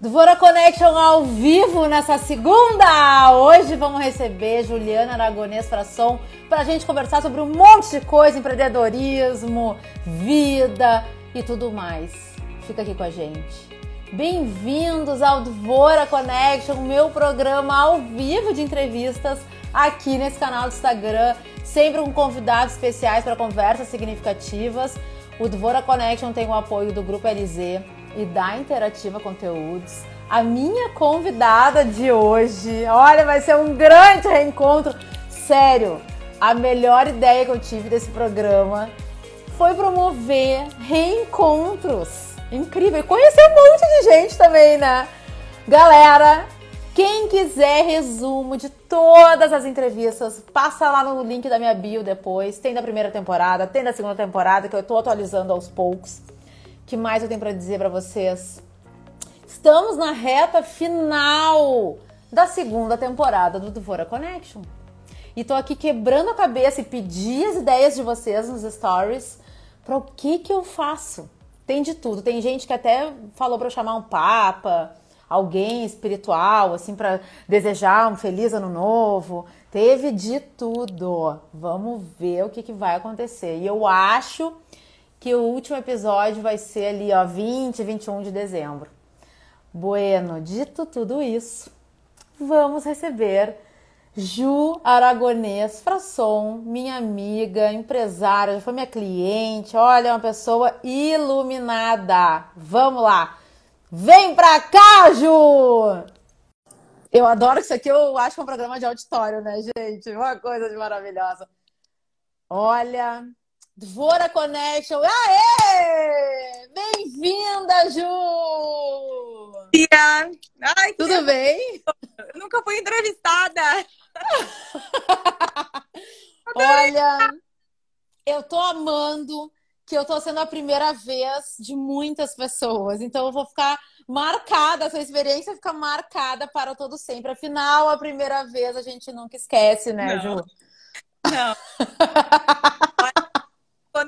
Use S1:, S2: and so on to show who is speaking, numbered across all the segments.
S1: Dvora Connection ao vivo nessa segunda! Hoje vamos receber Juliana Aragonês Frasson para a gente conversar sobre um monte de coisa, empreendedorismo, vida e tudo mais. Fica aqui com a gente. Bem-vindos ao Dvora Connection, meu programa ao vivo de entrevistas aqui nesse canal do Instagram, sempre com convidados especiais para conversas significativas. O Dvora Connection tem o apoio do Grupo LZ e da Interativa Conteúdos. A minha convidada de hoje, olha, vai ser um grande reencontro. Sério, a melhor ideia que eu tive desse programa foi promover reencontros. Incrível. Conhecer um monte de gente também, né? Galera, quem quiser resumo de todas as entrevistas, passa lá no link da minha bio depois. Tem da primeira temporada, tem da segunda temporada, que eu tô atualizando aos poucos que mais eu tenho para dizer para vocês? Estamos na reta final da segunda temporada do Duvora Connection. E tô aqui quebrando a cabeça e pedir as ideias de vocês nos stories para o que que eu faço. Tem de tudo. Tem gente que até falou para eu chamar um papa, alguém espiritual, assim, para desejar um feliz ano novo. Teve de tudo. Vamos ver o que, que vai acontecer. E eu acho que o último episódio vai ser ali, ó, 20, 21 de dezembro. Bueno, dito tudo isso, vamos receber Ju Aragonês Frasson, minha amiga, empresária, já foi minha cliente, olha, é uma pessoa iluminada. Vamos lá! Vem pra cá, Ju! Eu adoro isso aqui, eu acho que é um programa de auditório, né, gente? Uma coisa de maravilhosa. Olha, Dvora Connection. Aê! Bem-vinda, Ju!
S2: Tia! Ai,
S1: Tudo bem?
S2: Eu nunca fui entrevistada.
S1: Olha, eu tô amando que eu tô sendo a primeira vez de muitas pessoas. Então eu vou ficar marcada, essa experiência fica marcada para todo sempre. Afinal, a primeira vez a gente nunca esquece, né,
S2: Não.
S1: Ju?
S2: Não.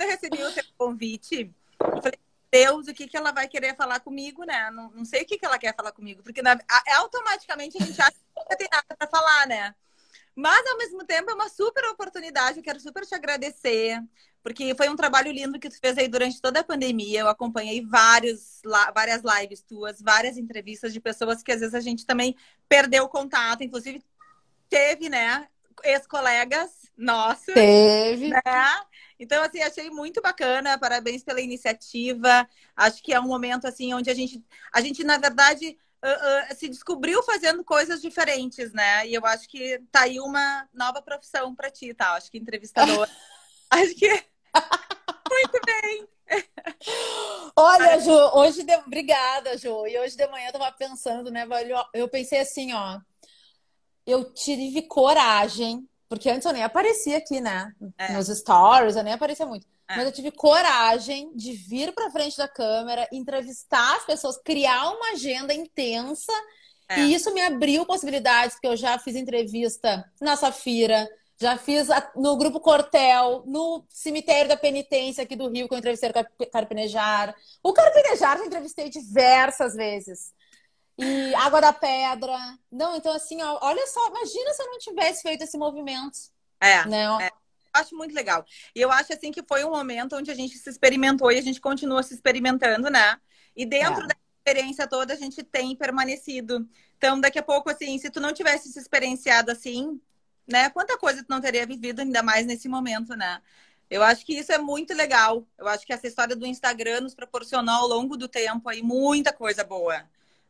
S2: Quando eu recebi o seu convite, eu falei, Deus, o que, que ela vai querer falar comigo, né? Não, não sei o que, que ela quer falar comigo, porque na, a- automaticamente a gente acha que nunca tem nada para falar, né? Mas, ao mesmo tempo, é uma super oportunidade. Eu quero super te agradecer, porque foi um trabalho lindo que tu fez aí durante toda a pandemia. Eu acompanhei vários, várias lives tuas, várias entrevistas de pessoas que às vezes a gente também perdeu o contato. Inclusive, teve, né, ex-colegas nossos
S1: Teve.
S2: né? Então, assim, achei muito bacana. Parabéns pela iniciativa. Acho que é um momento, assim, onde a gente, a gente na verdade, ah, ah, se descobriu fazendo coisas diferentes, né? E eu acho que tá aí uma nova profissão para ti, tá? Acho que entrevistador. acho que muito bem.
S1: Olha, Ju, hoje de... obrigada, Ju. E hoje de manhã eu tava pensando, né, velho? Eu pensei assim, ó. Eu tive coragem, porque antes eu nem aparecia aqui, né?
S2: É.
S1: Nos stories, eu nem aparecia muito.
S2: É.
S1: Mas eu tive coragem de vir pra frente da câmera, entrevistar as pessoas, criar uma agenda intensa.
S2: É.
S1: E isso me abriu possibilidades, porque eu já fiz entrevista na Safira, já fiz no Grupo Cortel, no Cemitério da Penitência aqui do Rio, que eu entrevistei o Car- Carpinejar. O Carpinejar eu entrevistei diversas vezes. E Água da Pedra. Não, então assim, ó, olha só, imagina se eu não tivesse feito esse movimento,
S2: É.
S1: né?
S2: É. Acho muito legal. E eu acho assim que foi um momento onde a gente se experimentou e a gente continua se experimentando, né? E dentro
S1: É.
S2: da experiência toda a gente tem permanecido. Então, daqui a pouco, assim, se tu não tivesse se experienciado assim, né? Quanta coisa tu não teria vivido ainda mais nesse momento, né? Eu acho que isso é muito legal. Eu acho que essa história do Instagram nos proporcionou ao longo do tempo aí muita coisa boa,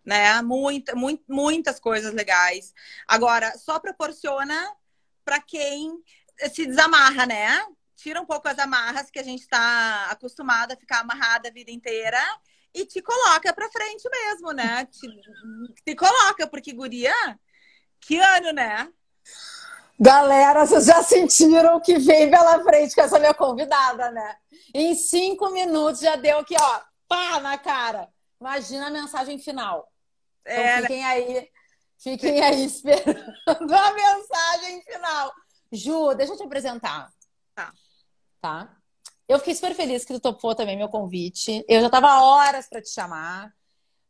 S2: né? Muita, muito, muitas coisas legais. Agora, só proporciona para quem se desamarra, né? Tira um pouco as amarras que a gente está acostumado a ficar amarrada a vida inteira e te coloca para frente mesmo, né? Te, te coloca, porque guria, que ano, né?
S1: Galera, vocês já sentiram que vem pela frente com essa minha convidada, né? Em cinco minutos já deu aqui, ó, pá na cara. Imagina a mensagem final. Então
S2: É, né?
S1: fiquem aí, fiquem aí esperando a mensagem final. Ju, deixa eu te apresentar.
S2: Tá.
S1: Tá? Eu fiquei super feliz que tu topou também meu convite. Eu já tava horas para te chamar.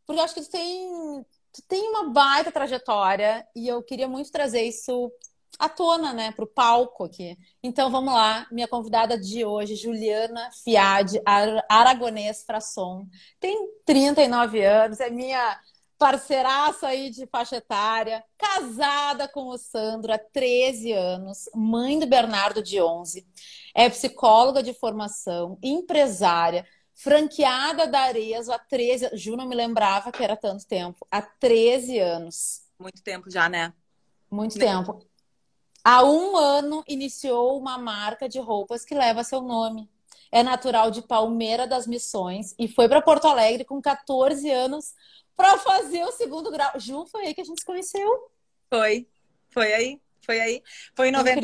S1: porque eu acho que tu tem, tu tem uma baita trajetória e eu queria muito trazer isso à tona, né, para o palco aqui. Então vamos lá, minha convidada de hoje, Juliana Fiade, aragonês Frasson, tem 39 anos, é minha parceiraça aí de faixa etária, casada com o Sandro há 13 anos, mãe do Bernardo de 11, é psicóloga de formação, empresária, franqueada da Arezo há 13 Ju não me lembrava que era tanto tempo, há 13 anos.
S2: Muito tempo já, né?
S1: Muito tempo. Há um ano iniciou uma marca de roupas que leva seu nome. É natural de Palmeira das Missões e foi para Porto Alegre com 14 anos para fazer o segundo grau. Ju, foi aí que a gente se conheceu.
S2: Foi, foi aí, foi aí. Foi em 90...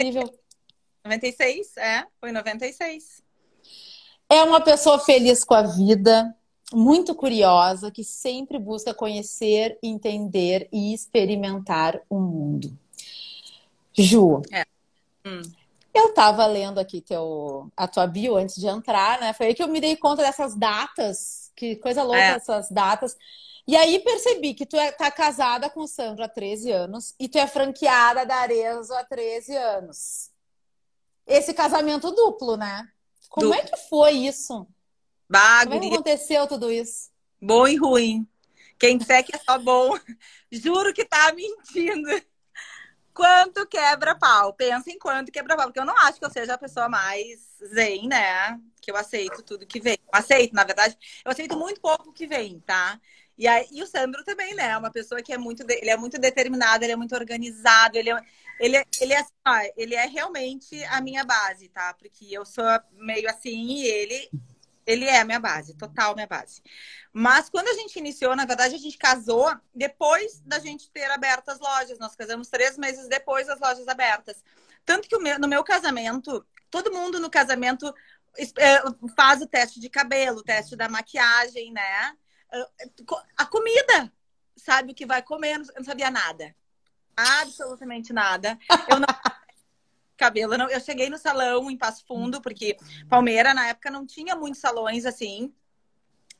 S2: 96, é, foi em 96.
S1: É uma pessoa feliz com a vida, muito curiosa, que sempre busca conhecer, entender e experimentar o mundo. Ju, é. hum. eu tava lendo aqui teu, a tua bio antes de entrar, né? Foi aí que eu me dei conta dessas datas, que coisa louca é. essas datas. E aí percebi que tu é, tá casada com o Sandro há 13 anos e tu é franqueada da Arezzo há 13 anos. Esse casamento duplo, né? Como é que foi isso?
S2: Bah,
S1: Como é que aconteceu tudo isso?
S2: Bom e ruim. Quem disser que é só bom, juro que tá mentindo. Quanto quebra pau? Pensa em quanto quebra pau, porque eu não acho que eu seja a pessoa mais zen, né? Que eu aceito tudo que vem. Eu aceito, na verdade, eu aceito muito pouco que vem, tá? E, aí, e o Sandro também, né? Uma pessoa que é muito, ele é muito determinado, ele é muito organizado, ele é, ele, é, ele, é, ele é realmente a minha base, tá? Porque eu sou meio assim e ele, ele é a minha base, total minha base. Mas quando a gente iniciou, na verdade, a gente casou depois da gente ter aberto as lojas. Nós casamos três meses depois das lojas abertas. Tanto que meu, no meu casamento, todo mundo no casamento eh, faz o teste de cabelo, o teste da maquiagem, né? A comida, sabe o que vai comer, eu não sabia nada. Absolutamente nada. Eu não cabelo, não, eu cheguei no salão em Passo Fundo, porque Palmeira na época não tinha muitos salões assim.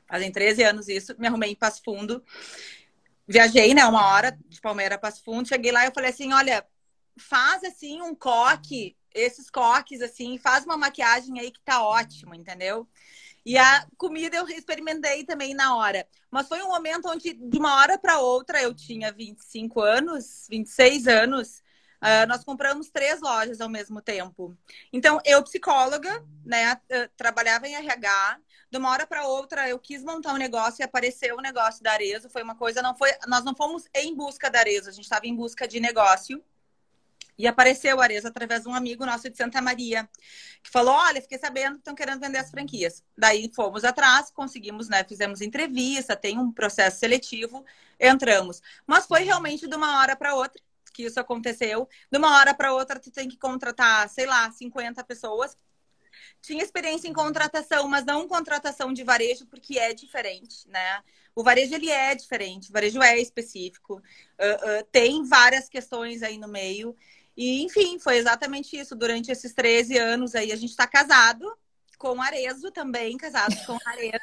S2: Fazem 13 anos isso, me arrumei em Passo Fundo. Viajei, né, uma hora de Palmeira a Passo Fundo, cheguei lá e falei assim, olha, faz assim um coque, esses coques assim, faz uma maquiagem aí que tá ótimo, entendeu? E a comida eu experimentei também na hora. Mas foi um momento onde, de uma hora para outra, eu tinha 25 anos, 26 anos. Uh, nós compramos três lojas ao mesmo tempo. Então, eu, psicóloga, né, uh, trabalhava em RH. De uma hora para outra, eu quis montar um negócio e apareceu o negócio da Arezo. Foi uma coisa, não foi. Nós não fomos em busca da Arezo, a gente estava em busca de negócio. E apareceu a Areza através de um amigo nosso de Santa Maria, que falou: Olha, fiquei sabendo que estão querendo vender as franquias. Daí fomos atrás, conseguimos, né? Fizemos entrevista, tem um processo seletivo, entramos. Mas foi realmente de uma hora para outra que isso aconteceu. De uma hora para outra, tu tem que contratar, sei lá, 50 pessoas. Tinha experiência em contratação, mas não contratação de varejo, porque é diferente, né? O varejo ele é diferente, o varejo é específico, uh, uh, tem várias questões aí no meio. E, enfim, foi exatamente isso. Durante esses 13 anos aí, a gente está casado com Arezo também, casado com Arezo.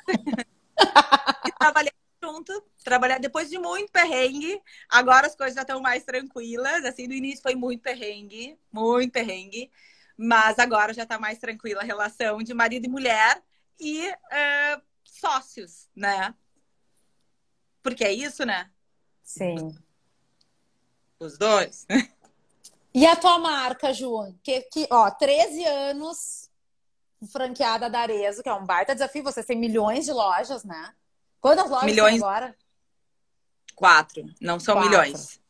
S2: e trabalhamos junto, trabalhar depois de muito perrengue. Agora as coisas já estão mais tranquilas. Assim, no início foi muito perrengue, muito perrengue. Mas agora já está mais tranquila a relação de marido e mulher e uh, sócios, né? Porque é isso, né?
S1: Sim.
S2: Os dois.
S1: E a tua marca, Ju? Que, que, ó, 13 anos franqueada da Arezo, que é um baita desafio. Vocês têm milhões de lojas, né? Quantas lojas milhões... agora?
S2: Quatro. Não são Quatro. milhões.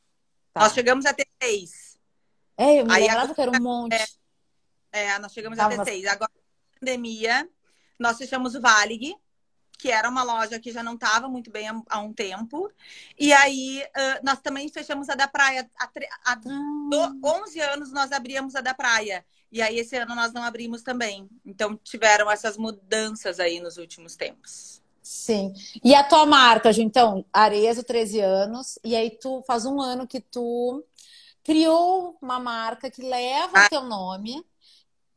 S2: Tá. Nós chegamos a ter seis.
S1: É, eu me Aí que era um monte.
S2: É, é nós chegamos Tava... a ter seis. Agora, pandemia, nós fechamos o Valig, que era uma loja que já não estava muito bem há, um tempo. E aí, uh, nós também fechamos a da praia. Há, há hum. 11 anos nós abríamos a da praia. E aí, esse ano nós não abrimos também. Então, tiveram essas mudanças aí nos últimos tempos.
S1: Sim. E a tua marca, Ju? Então, Arezo, 13 anos. E aí, tu faz um ano que tu criou uma marca que leva ah. o teu nome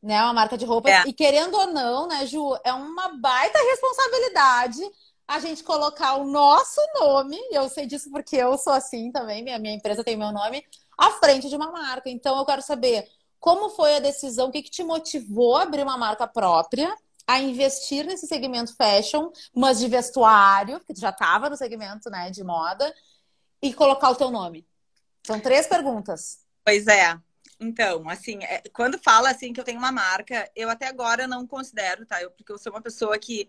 S1: né? Uma marca de roupas. É. E querendo ou não, né, Ju, é uma baita responsabilidade a gente colocar o nosso nome, e eu sei disso porque eu sou assim também, minha, minha empresa tem meu nome, à frente de uma marca. Então eu quero saber como foi a decisão, o que, que te motivou a abrir uma marca própria, a investir nesse segmento fashion, mas de vestuário, que já estava no segmento né, de moda, e colocar o teu nome? São três perguntas.
S2: Pois é. Então, assim, é, quando fala assim que eu tenho uma marca, eu até agora não considero, tá? Eu, porque eu sou uma pessoa que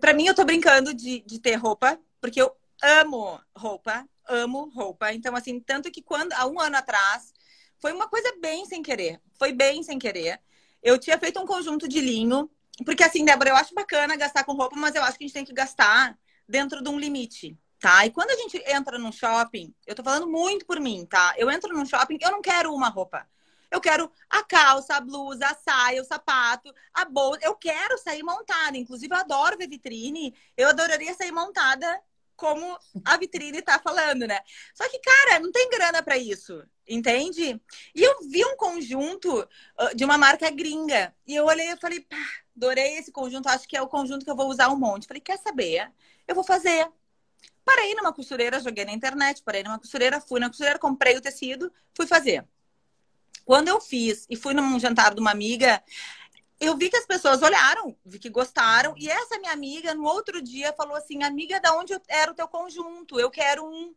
S2: para mim, eu tô brincando de, de ter roupa, porque eu amo roupa, amo roupa. Então, assim, tanto que quando, há um ano atrás, foi uma coisa bem sem querer. Foi bem sem querer. Eu tinha feito um conjunto de linho, porque assim, Débora, eu acho bacana gastar com roupa, mas eu acho que a gente tem que gastar dentro de um limite, tá? E quando a gente entra num shopping, eu tô falando muito por mim, tá? Eu entro num shopping, eu não quero uma roupa. Eu quero a calça, a blusa, a saia, o sapato, a bolsa. Eu quero sair montada. Inclusive, eu adoro ver vitrine. Eu adoraria sair montada como a vitrine tá falando, né? Só que, cara, não tem grana para isso, entende? E eu vi um conjunto de uma marca gringa. E eu olhei e falei, pá, adorei esse conjunto, acho que é o conjunto que eu vou usar um monte. Falei, quer saber? Eu vou fazer. Parei numa costureira, joguei na internet, parei numa costureira, fui na costureira, comprei o tecido, fui fazer. Quando eu fiz e fui num jantar de uma amiga, eu vi que as pessoas olharam, vi que gostaram. E essa minha amiga, no outro dia, falou assim: Amiga, da onde era o teu conjunto? Eu quero um.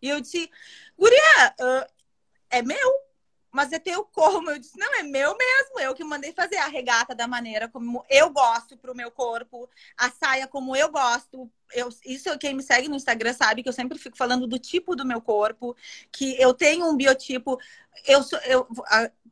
S2: E eu disse: Guria, uh, é meu mas é teu como? Eu disse, não, é meu mesmo. Eu que mandei fazer a regata da maneira como eu gosto pro meu corpo, a saia como eu gosto. Eu, isso quem me segue no Instagram sabe que eu sempre fico falando do tipo do meu corpo, que eu tenho um biotipo. Eu sou. Eu,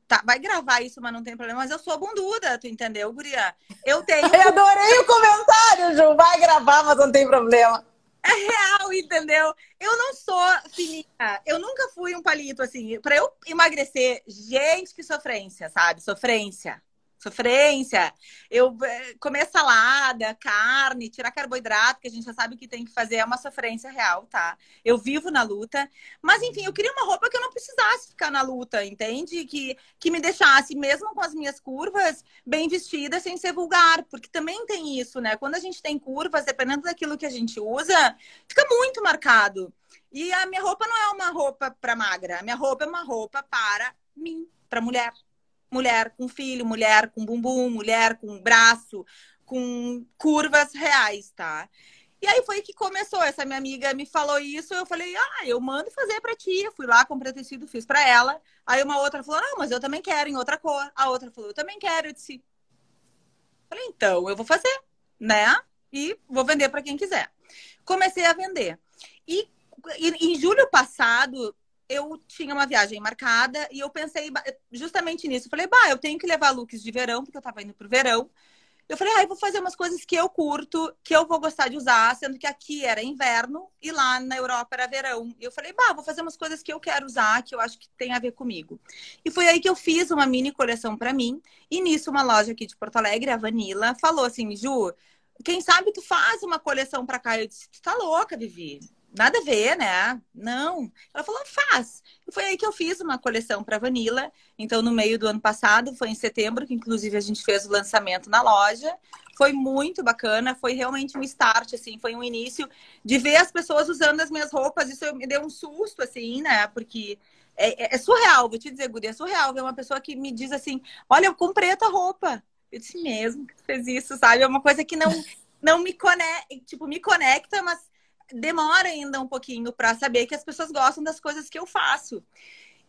S2: tá, vai gravar isso, mas não tem problema. Mas eu sou bunduda, tu entendeu, Guria? Eu tenho.
S1: eu adorei o comentário, Ju. Vai gravar, mas não tem problema.
S2: É real, entendeu? Eu não sou fininha. Eu nunca fui um palito assim. Para eu emagrecer, gente, que sofrência, sabe? Sofrência sofrência. Eu eh, comer salada, carne, tirar carboidrato, que a gente já sabe que tem que fazer, é uma sofrência real, tá? Eu vivo na luta. Mas, enfim, eu queria uma roupa que eu não precisasse ficar na luta, entende? Que, que me deixasse, mesmo com as minhas curvas, bem vestida, sem ser vulgar. Porque também tem isso, né? Quando a gente tem curvas, dependendo daquilo que a gente usa, fica muito marcado. E a minha roupa não é uma roupa para magra. A minha roupa é uma roupa para mim, para mulher mulher com filho, mulher com bumbum, mulher com braço, com curvas reais, tá? E aí foi que começou. Essa minha amiga me falou isso, eu falei: "Ah, eu mando fazer para ti". Eu fui lá, comprei tecido, fiz para ela. Aí uma outra falou: "Não, mas eu também quero em outra cor". A outra falou: "Eu também quero". Eu disse: Falei: "Então, eu vou fazer, né? E vou vender para quem quiser". Comecei a vender. E em julho passado, eu tinha uma viagem marcada e eu pensei justamente nisso. Eu falei, bah, eu tenho que levar looks de verão, porque eu tava indo pro verão. Eu falei, ah, eu vou fazer umas coisas que eu curto, que eu vou gostar de usar, sendo que aqui era inverno e lá na Europa era verão. E eu falei, bah, vou fazer umas coisas que eu quero usar, que eu acho que tem a ver comigo. E foi aí que eu fiz uma mini coleção para mim. E nisso, uma loja aqui de Porto Alegre, a Vanilla, falou assim, Ju, quem sabe tu faz uma coleção para cá? Eu disse, tu tá louca, Vivi nada a ver, né? Não. Ela falou, faz. E foi aí que eu fiz uma coleção para Vanilla. Então, no meio do ano passado, foi em setembro, que inclusive a gente fez o lançamento na loja. Foi muito bacana, foi realmente um start, assim, foi um início de ver as pessoas usando as minhas roupas. Isso me deu um susto, assim, né? Porque é, é, é surreal, vou te dizer, Guria, é surreal ver uma pessoa que me diz assim: olha, eu comprei a tua roupa. Eu disse mesmo que fez isso, sabe? É uma coisa que não, não me conecta, tipo, me conecta, mas demora ainda um pouquinho para saber que as pessoas gostam das coisas que eu faço.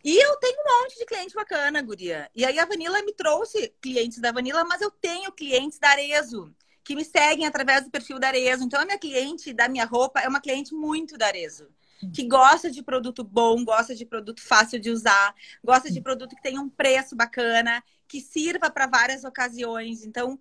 S2: E eu tenho um monte de cliente bacana, Guria. E aí a Vanilla me trouxe clientes da Vanilla, mas eu tenho clientes da Arezo, que me seguem através do perfil da Arezo. Então a minha cliente da minha roupa é uma cliente muito da Arezo. Que gosta de produto bom, gosta de produto fácil de usar, gosta de produto que tenha um preço bacana, que sirva para várias ocasiões. Então,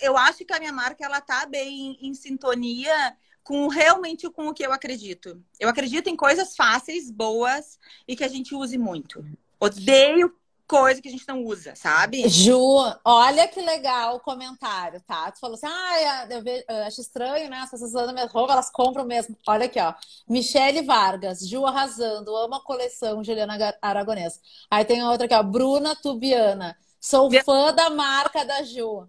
S2: eu acho que a minha marca ela tá bem em sintonia com realmente com o que eu acredito. Eu acredito em coisas fáceis, boas e que a gente use muito. Odeio coisa que a gente não usa, sabe?
S1: Ju, olha que legal o comentário, tá? Tu falou assim, ah, eu, vejo, eu acho estranho, né? As pessoas usando minha roupa, elas compram mesmo. Olha aqui, ó. Michele Vargas, Ju arrasando, amo a coleção Juliana Aragonês. Aí tem outra aqui, ó, Bruna Tubiana. Sou fã da marca da Ju.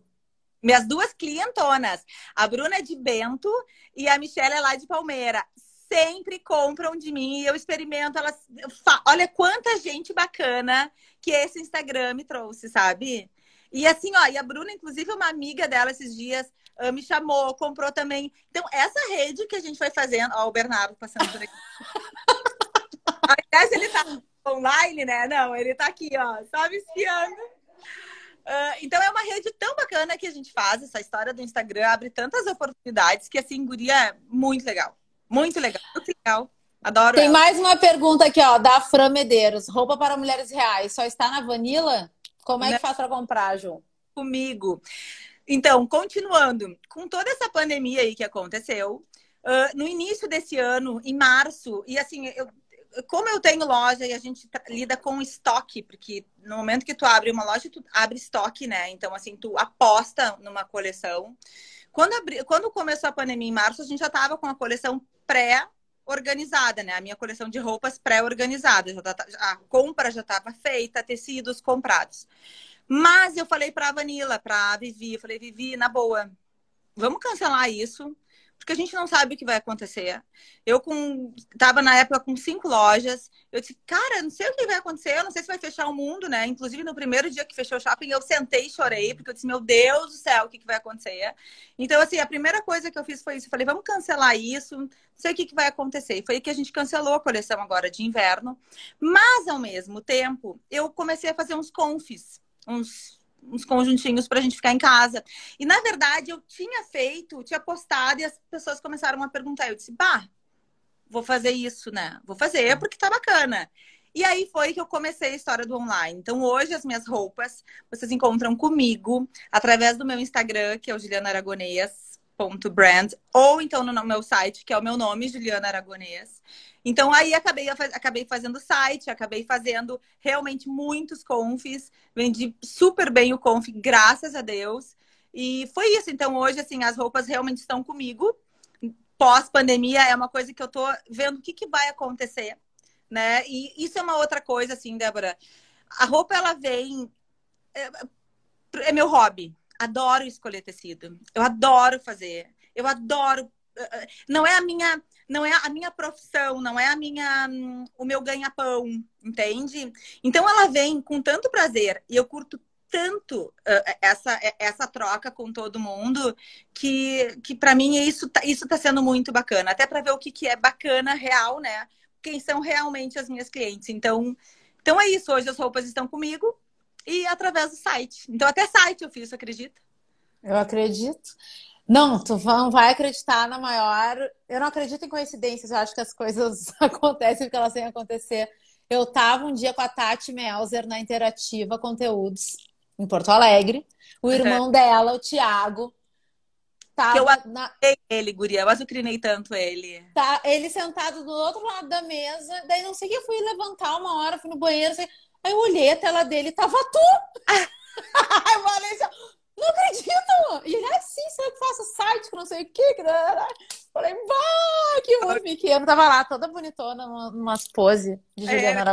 S2: Minhas duas clientonas. A Bruna é de Bento e a Michelle é lá de Palmeira. Sempre compram de mim e eu experimento elas. Olha quanta gente bacana que esse Instagram me trouxe, sabe? E assim, ó, e a Bruna, inclusive, uma amiga dela esses dias uh, me chamou, comprou também. Então, essa rede que a gente foi fazendo, ó, o Bernardo passando por aqui. Aliás, ele tá online, né? Não, ele tá aqui, ó, só me espiando. Uh, então é uma rede tão bacana que a gente faz, essa história do Instagram abre tantas oportunidades que assim, guria, é muito legal. Muito legal, muito legal. Adoro.
S1: Tem
S2: ela.
S1: mais uma pergunta aqui, ó, da Fran Medeiros. Roupa para mulheres reais só está na Vanilla? Como é que Não. faz para comprar, Ju?
S2: Comigo. Então, continuando, com toda essa pandemia aí que aconteceu, uh, no início desse ano, em março, e assim, eu, como eu tenho loja e a gente lida com estoque, porque no momento que tu abre uma loja, tu abre estoque, né? Então, assim, tu aposta numa coleção. Quando, abri... Quando começou a pandemia em março, a gente já tava com a coleção pré-organizada, né? A minha coleção de roupas pré-organizada. Tá... A compra já estava feita, tecidos comprados. Mas eu falei para a Vanilla, para a Vivi, eu falei, Vivi, na boa, vamos cancelar isso porque a gente não sabe o que vai acontecer. Eu com tava na época com cinco lojas. Eu disse, cara, não sei o que vai acontecer, eu não sei se vai fechar o mundo, né? Inclusive, no primeiro dia que fechou o shopping, eu sentei e chorei, porque eu disse, meu Deus do céu, o que, que vai acontecer? Então, assim, a primeira coisa que eu fiz foi isso. Eu falei, vamos cancelar isso, não sei o que, que vai acontecer. E foi que a gente cancelou a coleção agora de inverno. Mas, ao mesmo tempo, eu comecei a fazer uns confis, uns uns conjuntinhos para a gente ficar em casa. E na verdade eu tinha feito, tinha postado e as pessoas começaram a perguntar. Eu disse, bah, vou fazer isso, né? Vou fazer porque tá bacana. E aí foi que eu comecei a história do online. Então hoje as minhas roupas vocês encontram comigo através do meu Instagram, que é o Juliana Aragonês brand ou então no meu site, que é o meu nome, Juliana Aragonês. Então aí acabei, acabei fazendo site, acabei fazendo realmente muitos confs, vendi super bem o conf, graças a Deus. E foi isso. Então hoje, assim, as roupas realmente estão comigo. Pós-pandemia é uma coisa que eu tô vendo o que, que vai acontecer, né? E isso é uma outra coisa, assim, Débora. A roupa, ela vem... É, é meu hobby. Adoro escolher tecido. Eu adoro fazer. Eu adoro não é a minha não é a minha profissão, não é a minha o meu ganha-pão, entende? Então ela vem com tanto prazer e eu curto tanto uh, essa essa troca com todo mundo que que para mim isso tá, isso tá sendo muito bacana, até para ver o que que é bacana real, né? Quem são realmente as minhas clientes. Então, então é isso, hoje as roupas estão comigo e através do site. Então até site eu fiz, acredita?
S1: Eu acredito. Não, tu não vai acreditar na maior. Eu não acredito em coincidências, eu acho que as coisas acontecem porque elas têm que acontecer. Eu tava um dia com a Tati Melzer na Interativa Conteúdos, em Porto Alegre. O irmão uhum. dela, o Thiago,
S2: tava eu na... ele, guria, eu azucrinei tanto ele.
S1: Tá, ele sentado do outro lado da mesa, daí não sei o que, eu fui levantar uma hora, fui no banheiro, assim, aí eu olhei a tela dele, tava tu! eu falei assim, não acredito! E ele, ah, sim, você que faço site, que não sei o que. que Falei, vá, que muito pequeno. Tava lá, toda bonitona, umas pose de Juliana é.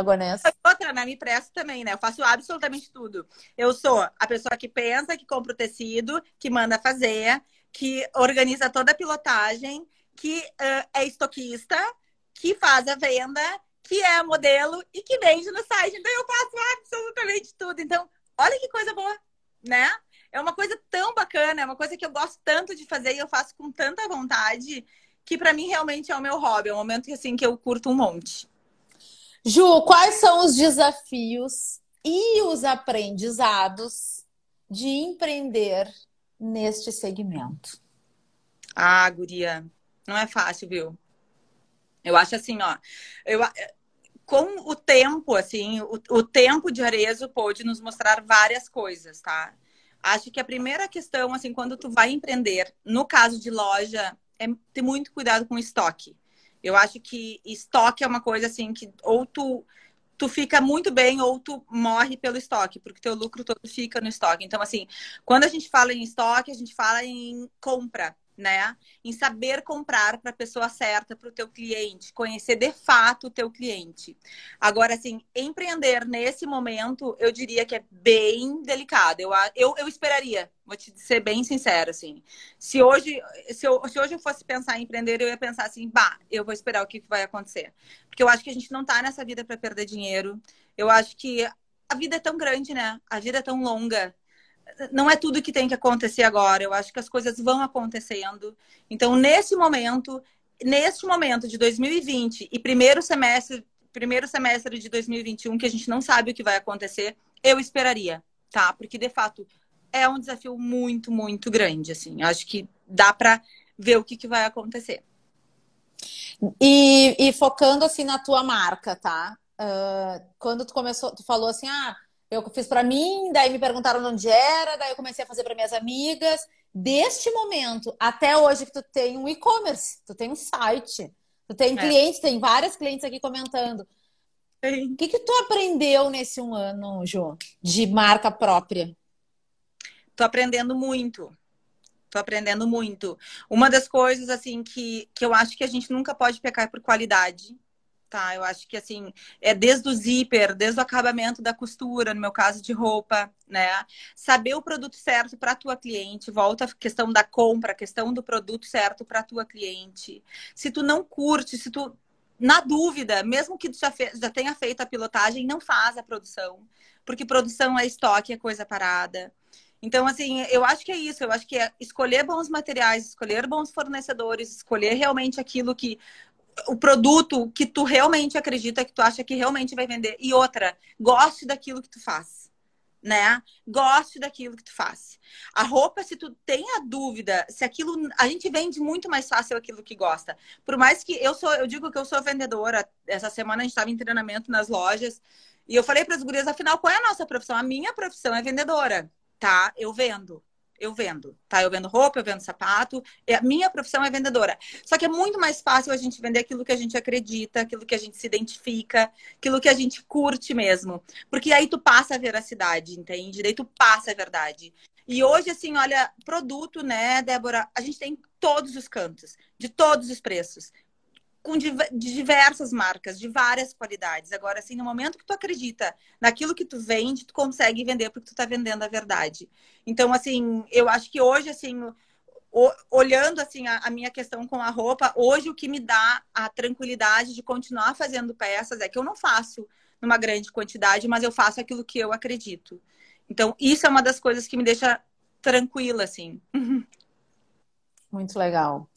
S2: Outra, né? Me presto também, né? Eu faço absolutamente tudo. Eu sou a pessoa que pensa, que compra o tecido, que manda fazer, que organiza toda a pilotagem, que uh, é estoquista, que faz a venda, que é modelo e que vende no site. Então eu faço absolutamente tudo. Então, olha que coisa boa, né? É uma coisa tão bacana, é uma coisa que eu gosto tanto de fazer e eu faço com tanta vontade que para mim realmente é o meu hobby, é um momento que assim que eu curto um monte.
S1: Ju, quais são os desafios e os aprendizados de empreender neste segmento?
S2: Ah, guria, não é fácil, viu? Eu acho assim, ó, eu com o tempo, assim, o, o tempo de Arezo pôde nos mostrar várias coisas, tá? Acho que a primeira questão, assim, quando tu vai empreender, no caso de loja, é ter muito cuidado com estoque. Eu acho que estoque é uma coisa assim que ou tu tu fica muito bem ou tu morre pelo estoque, porque teu lucro todo fica no estoque. Então, assim, quando a gente fala em estoque, a gente fala em compra, né? Em saber comprar para a pessoa certa, para o teu cliente, conhecer de fato o teu cliente. Agora, assim, empreender nesse momento, eu diria que é bem delicado. Eu, eu, eu esperaria, vou te ser bem sincera, assim. Se hoje, se, eu, se hoje eu fosse pensar em empreender, eu ia pensar assim, bah, eu vou esperar o que, que vai acontecer. Porque eu acho que a gente não está nessa vida para perder dinheiro. Eu acho que a vida é tão grande, né? A vida é tão longa não é tudo que tem que acontecer agora. Eu acho que as coisas vão acontecendo. Então, nesse momento, neste momento de 2020 e primeiro semestre, primeiro semestre de 2021, que a gente não sabe o que vai acontecer, eu esperaria, tá? Porque de fato é um desafio muito, muito grande, assim. Acho que dá para ver o que, que vai acontecer.
S1: E, e, focando assim na tua marca, tá? Uh, quando tu começou, tu falou assim, ah, eu fiz para mim, daí me perguntaram onde era, daí eu comecei a fazer para minhas amigas. Deste momento até hoje que tu tem um e-commerce, tu tem um site, tu tem é. clientes, tem várias clientes aqui comentando. O que, que tu aprendeu nesse um ano, Jô, de marca própria?
S2: Tô aprendendo muito. Tô aprendendo muito. Uma das coisas, assim, que, que eu acho que a gente nunca pode pecar por qualidade tá? Eu acho que assim, é desde o zíper, desde o acabamento da costura, no meu caso de roupa, né? Saber o produto certo para tua cliente, volta a questão da compra, a questão do produto certo para tua cliente. Se tu não curte, se tu na dúvida, mesmo que tu já, já tenha feito a pilotagem, não faz a produção, porque produção é estoque, é coisa parada. Então, assim, eu acho que é isso. Eu acho que é escolher bons materiais, escolher bons fornecedores, escolher realmente aquilo que o produto que tu realmente acredita, que tu acha que realmente vai vender. E outra, goste daquilo que tu faz, né? Goste daquilo que tu faz. A roupa, se tu tem a dúvida, se aquilo. A gente vende muito mais fácil aquilo que gosta. Por mais que eu sou, eu digo que eu sou vendedora. Essa semana a gente estava em treinamento nas lojas. E eu falei para as gurias, afinal, qual é a nossa profissão? A minha profissão é vendedora, tá? Eu vendo eu vendo, tá? Eu vendo roupa, eu vendo sapato. A minha profissão é vendedora. Só que é muito mais fácil a gente vender aquilo que a gente acredita, aquilo que a gente se identifica, aquilo que a gente curte mesmo. Porque aí tu passa a veracidade, entende? Daí tu passa a verdade. E hoje, assim, olha, produto, né, Débora? A gente tem todos os cantos, de todos os preços com de diversas marcas, de várias qualidades. Agora, assim, no momento que tu acredita naquilo que tu vende, tu consegue vender porque tu tá vendendo a verdade. Então, assim, eu acho que hoje, assim, olhando assim a, minha questão com a roupa, hoje o que me dá a tranquilidade de continuar fazendo peças é que eu não faço numa grande quantidade, mas eu faço aquilo que eu acredito. Então, isso é uma das coisas que me deixa tranquila, assim.
S1: Muito legal.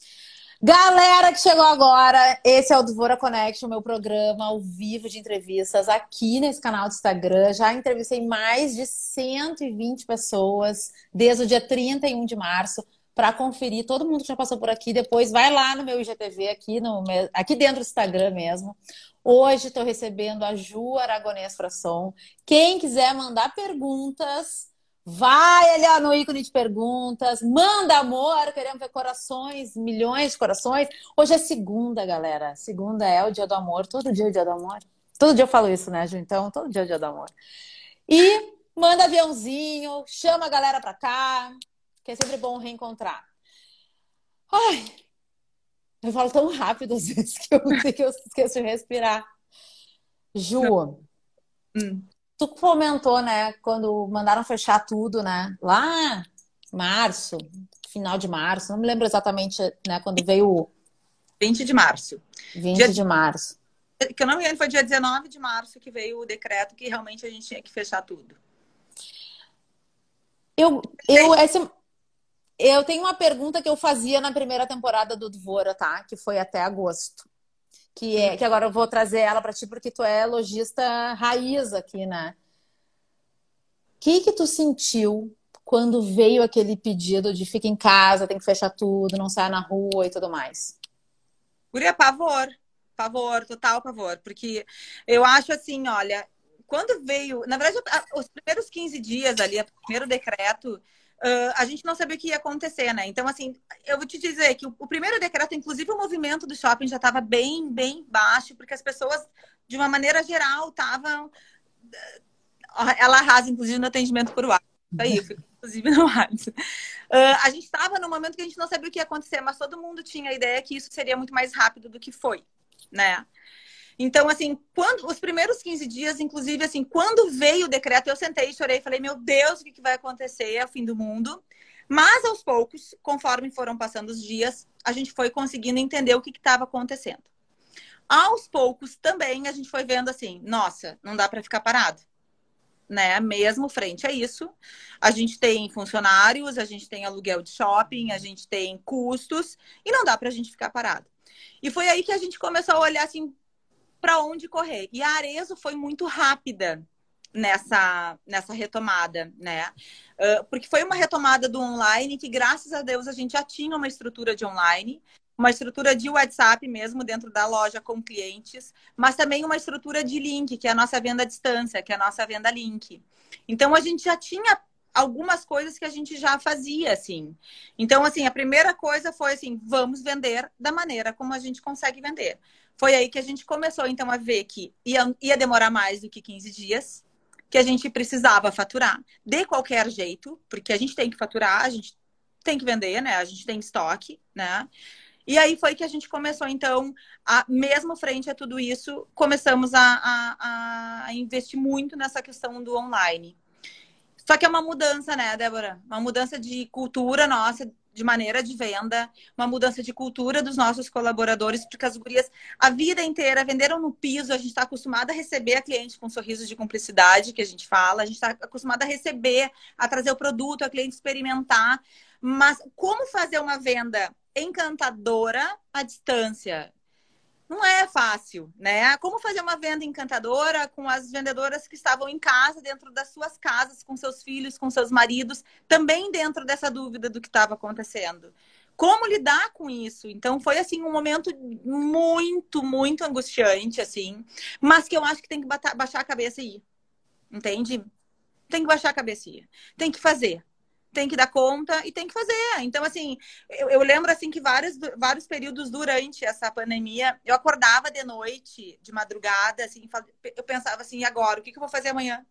S1: Galera que chegou agora, esse é o Dvora Connection, meu programa ao vivo de entrevistas aqui nesse canal do Instagram. Já entrevistei mais de 120 pessoas desde o dia 31 de março para conferir todo mundo que já passou por aqui. Depois vai lá no meu IGTV aqui, no, aqui dentro do Instagram mesmo. Hoje estou recebendo a Ju Aragonês Frasson. Quem quiser mandar perguntas, Vai ali ó, no ícone de perguntas, manda amor, queremos ver corações, milhões de corações. Hoje é segunda, galera. Segunda é o dia do amor, todo dia é o dia do amor. Todo dia eu falo isso, né, Ju? Então, todo dia é o dia do amor. E manda aviãozinho, chama a galera pra cá, que é sempre bom reencontrar. Ai, eu falo tão rápido às vezes que eu, que eu esqueço de respirar. Ju, hum. Tu comentou, né, quando mandaram fechar tudo, né? Lá março, final de março, não me lembro exatamente, né, quando veio o
S2: 20 de março.
S1: 20 dia... de março.
S2: Que eu não me lembro, foi dia 19 de março que veio o decreto que realmente a gente tinha que fechar tudo.
S1: Eu, eu, esse, eu tenho uma pergunta que eu fazia na primeira temporada do Dvora, tá? Que foi até agosto que é que agora eu vou trazer ela para ti porque tu é lojista raiz aqui, né? O que que tu sentiu quando veio aquele pedido de fica em casa, tem que fechar tudo, não sai na rua e tudo mais?
S2: Guria, pavor. Pavor, total pavor. Porque eu acho assim, olha, quando veio... Na verdade, os primeiros 15 dias ali, o primeiro decreto, uh, a gente não sabia o que ia acontecer, né? Então, assim, eu vou te dizer que o, o primeiro decreto, inclusive o movimento do shopping já estava bem, bem baixo, porque as pessoas, de uma maneira geral, estavam. Ela arrasa, inclusive, no atendimento por WhatsApp. Aí, inclusive no WhatsApp. Uh, a gente estava no momento que a gente não sabia o que ia acontecer, mas todo mundo tinha a ideia que isso seria muito mais rápido do que foi, né? Então, assim, quando os primeiros 15 dias, inclusive, assim, quando veio o decreto, eu sentei, chorei, falei, meu Deus, o que, que vai acontecer? É o fim do mundo. Mas, aos poucos, conforme foram passando os dias, a gente foi conseguindo entender o que estava acontecendo. Aos poucos, também, a gente foi vendo assim, nossa, não dá para ficar parado. Né? Mesmo frente a isso, a gente tem funcionários, a gente tem aluguel de shopping, a gente tem custos, e não dá para a gente ficar parado. E foi aí que a gente começou a olhar assim, para onde correr. E a Arezo foi muito rápida nessa, nessa retomada, né? Uh, porque foi uma retomada do online que, graças a Deus, a gente já tinha uma estrutura de online, uma estrutura de WhatsApp mesmo dentro da loja com clientes, mas também uma estrutura de link, que é a nossa venda à distância, que é a nossa venda link. Então a gente já tinha algumas coisas que a gente já fazia, assim. Então, assim, a primeira coisa foi assim, vamos vender da maneira como a gente consegue vender. Foi aí que a gente começou, então, a ver que ia, ia demorar mais do que 15 dias, que a gente precisava faturar de qualquer jeito, porque a gente tem que faturar, a gente tem que vender, né? A gente tem estoque, né? E aí foi que a gente começou, então, a, mesmo frente a tudo isso, começamos a, a, a investir muito nessa questão do online. Só que é uma mudança, né, Débora? Uma mudança de cultura nossa, de maneira de venda, uma mudança de cultura dos nossos colaboradores, porque as gurias a vida inteira venderam no piso, a gente está acostumada a receber a cliente com sorrisos de cumplicidade, que a gente fala, a gente está acostumada a receber, a trazer o produto, a cliente experimentar. Mas como fazer uma venda encantadora à distância? Não é fácil, né? Como fazer uma venda encantadora com as vendedoras que estavam em casa, dentro das suas casas, com seus filhos, com seus maridos, também dentro dessa dúvida do que estava acontecendo. Como lidar com isso? Então foi assim um momento muito, muito angustiante, assim, mas que eu acho que tem que baixar a cabeça e ir. Entende? Tem que baixar a cabeça e ir. Tem que fazer tem que dar conta e tem que fazer. Então, assim, eu, eu, lembro assim que vários, vários períodos durante essa pandemia, eu acordava de noite, de madrugada, assim, eu pensava assim, e agora? O que, que eu vou fazer amanhã?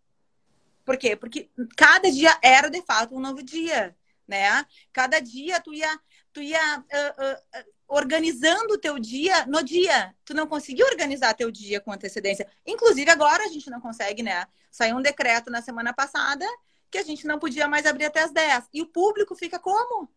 S2: Por quê? Porque cada dia era de fato um novo dia, né? Cada dia tu ia, tu ia uh, uh, organizando o teu dia no dia. Tu não conseguiu organizar teu dia com antecedência. Inclusive agora a gente não consegue, né? Saiu um decreto na semana passada que a gente não podia mais abrir até as 10. E o público fica como?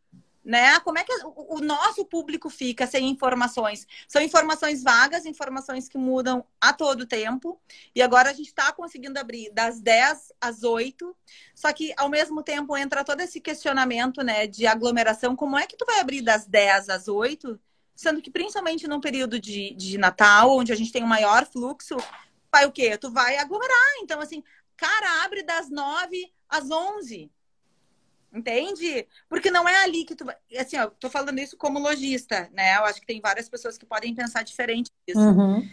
S2: Né? Como é que o nosso público fica sem informações? São informações vagas, informações que mudam a todo tempo. E agora a gente está conseguindo abrir das 10 às 8. Só que, ao mesmo tempo, entra todo esse questionamento né, de aglomeração. Como é que tu vai abrir das 10 às 8? Sendo que, principalmente no período de, de Natal, onde a gente tem um maior fluxo, vai o quê? Tu vai aglomerar. Então, assim, cara, abre das 9 às 11. Entende? Porque não é ali que tu vai. Assim, ó, tô falando isso como lojista, né? Eu acho que tem várias pessoas que podem pensar diferente disso. Uhum.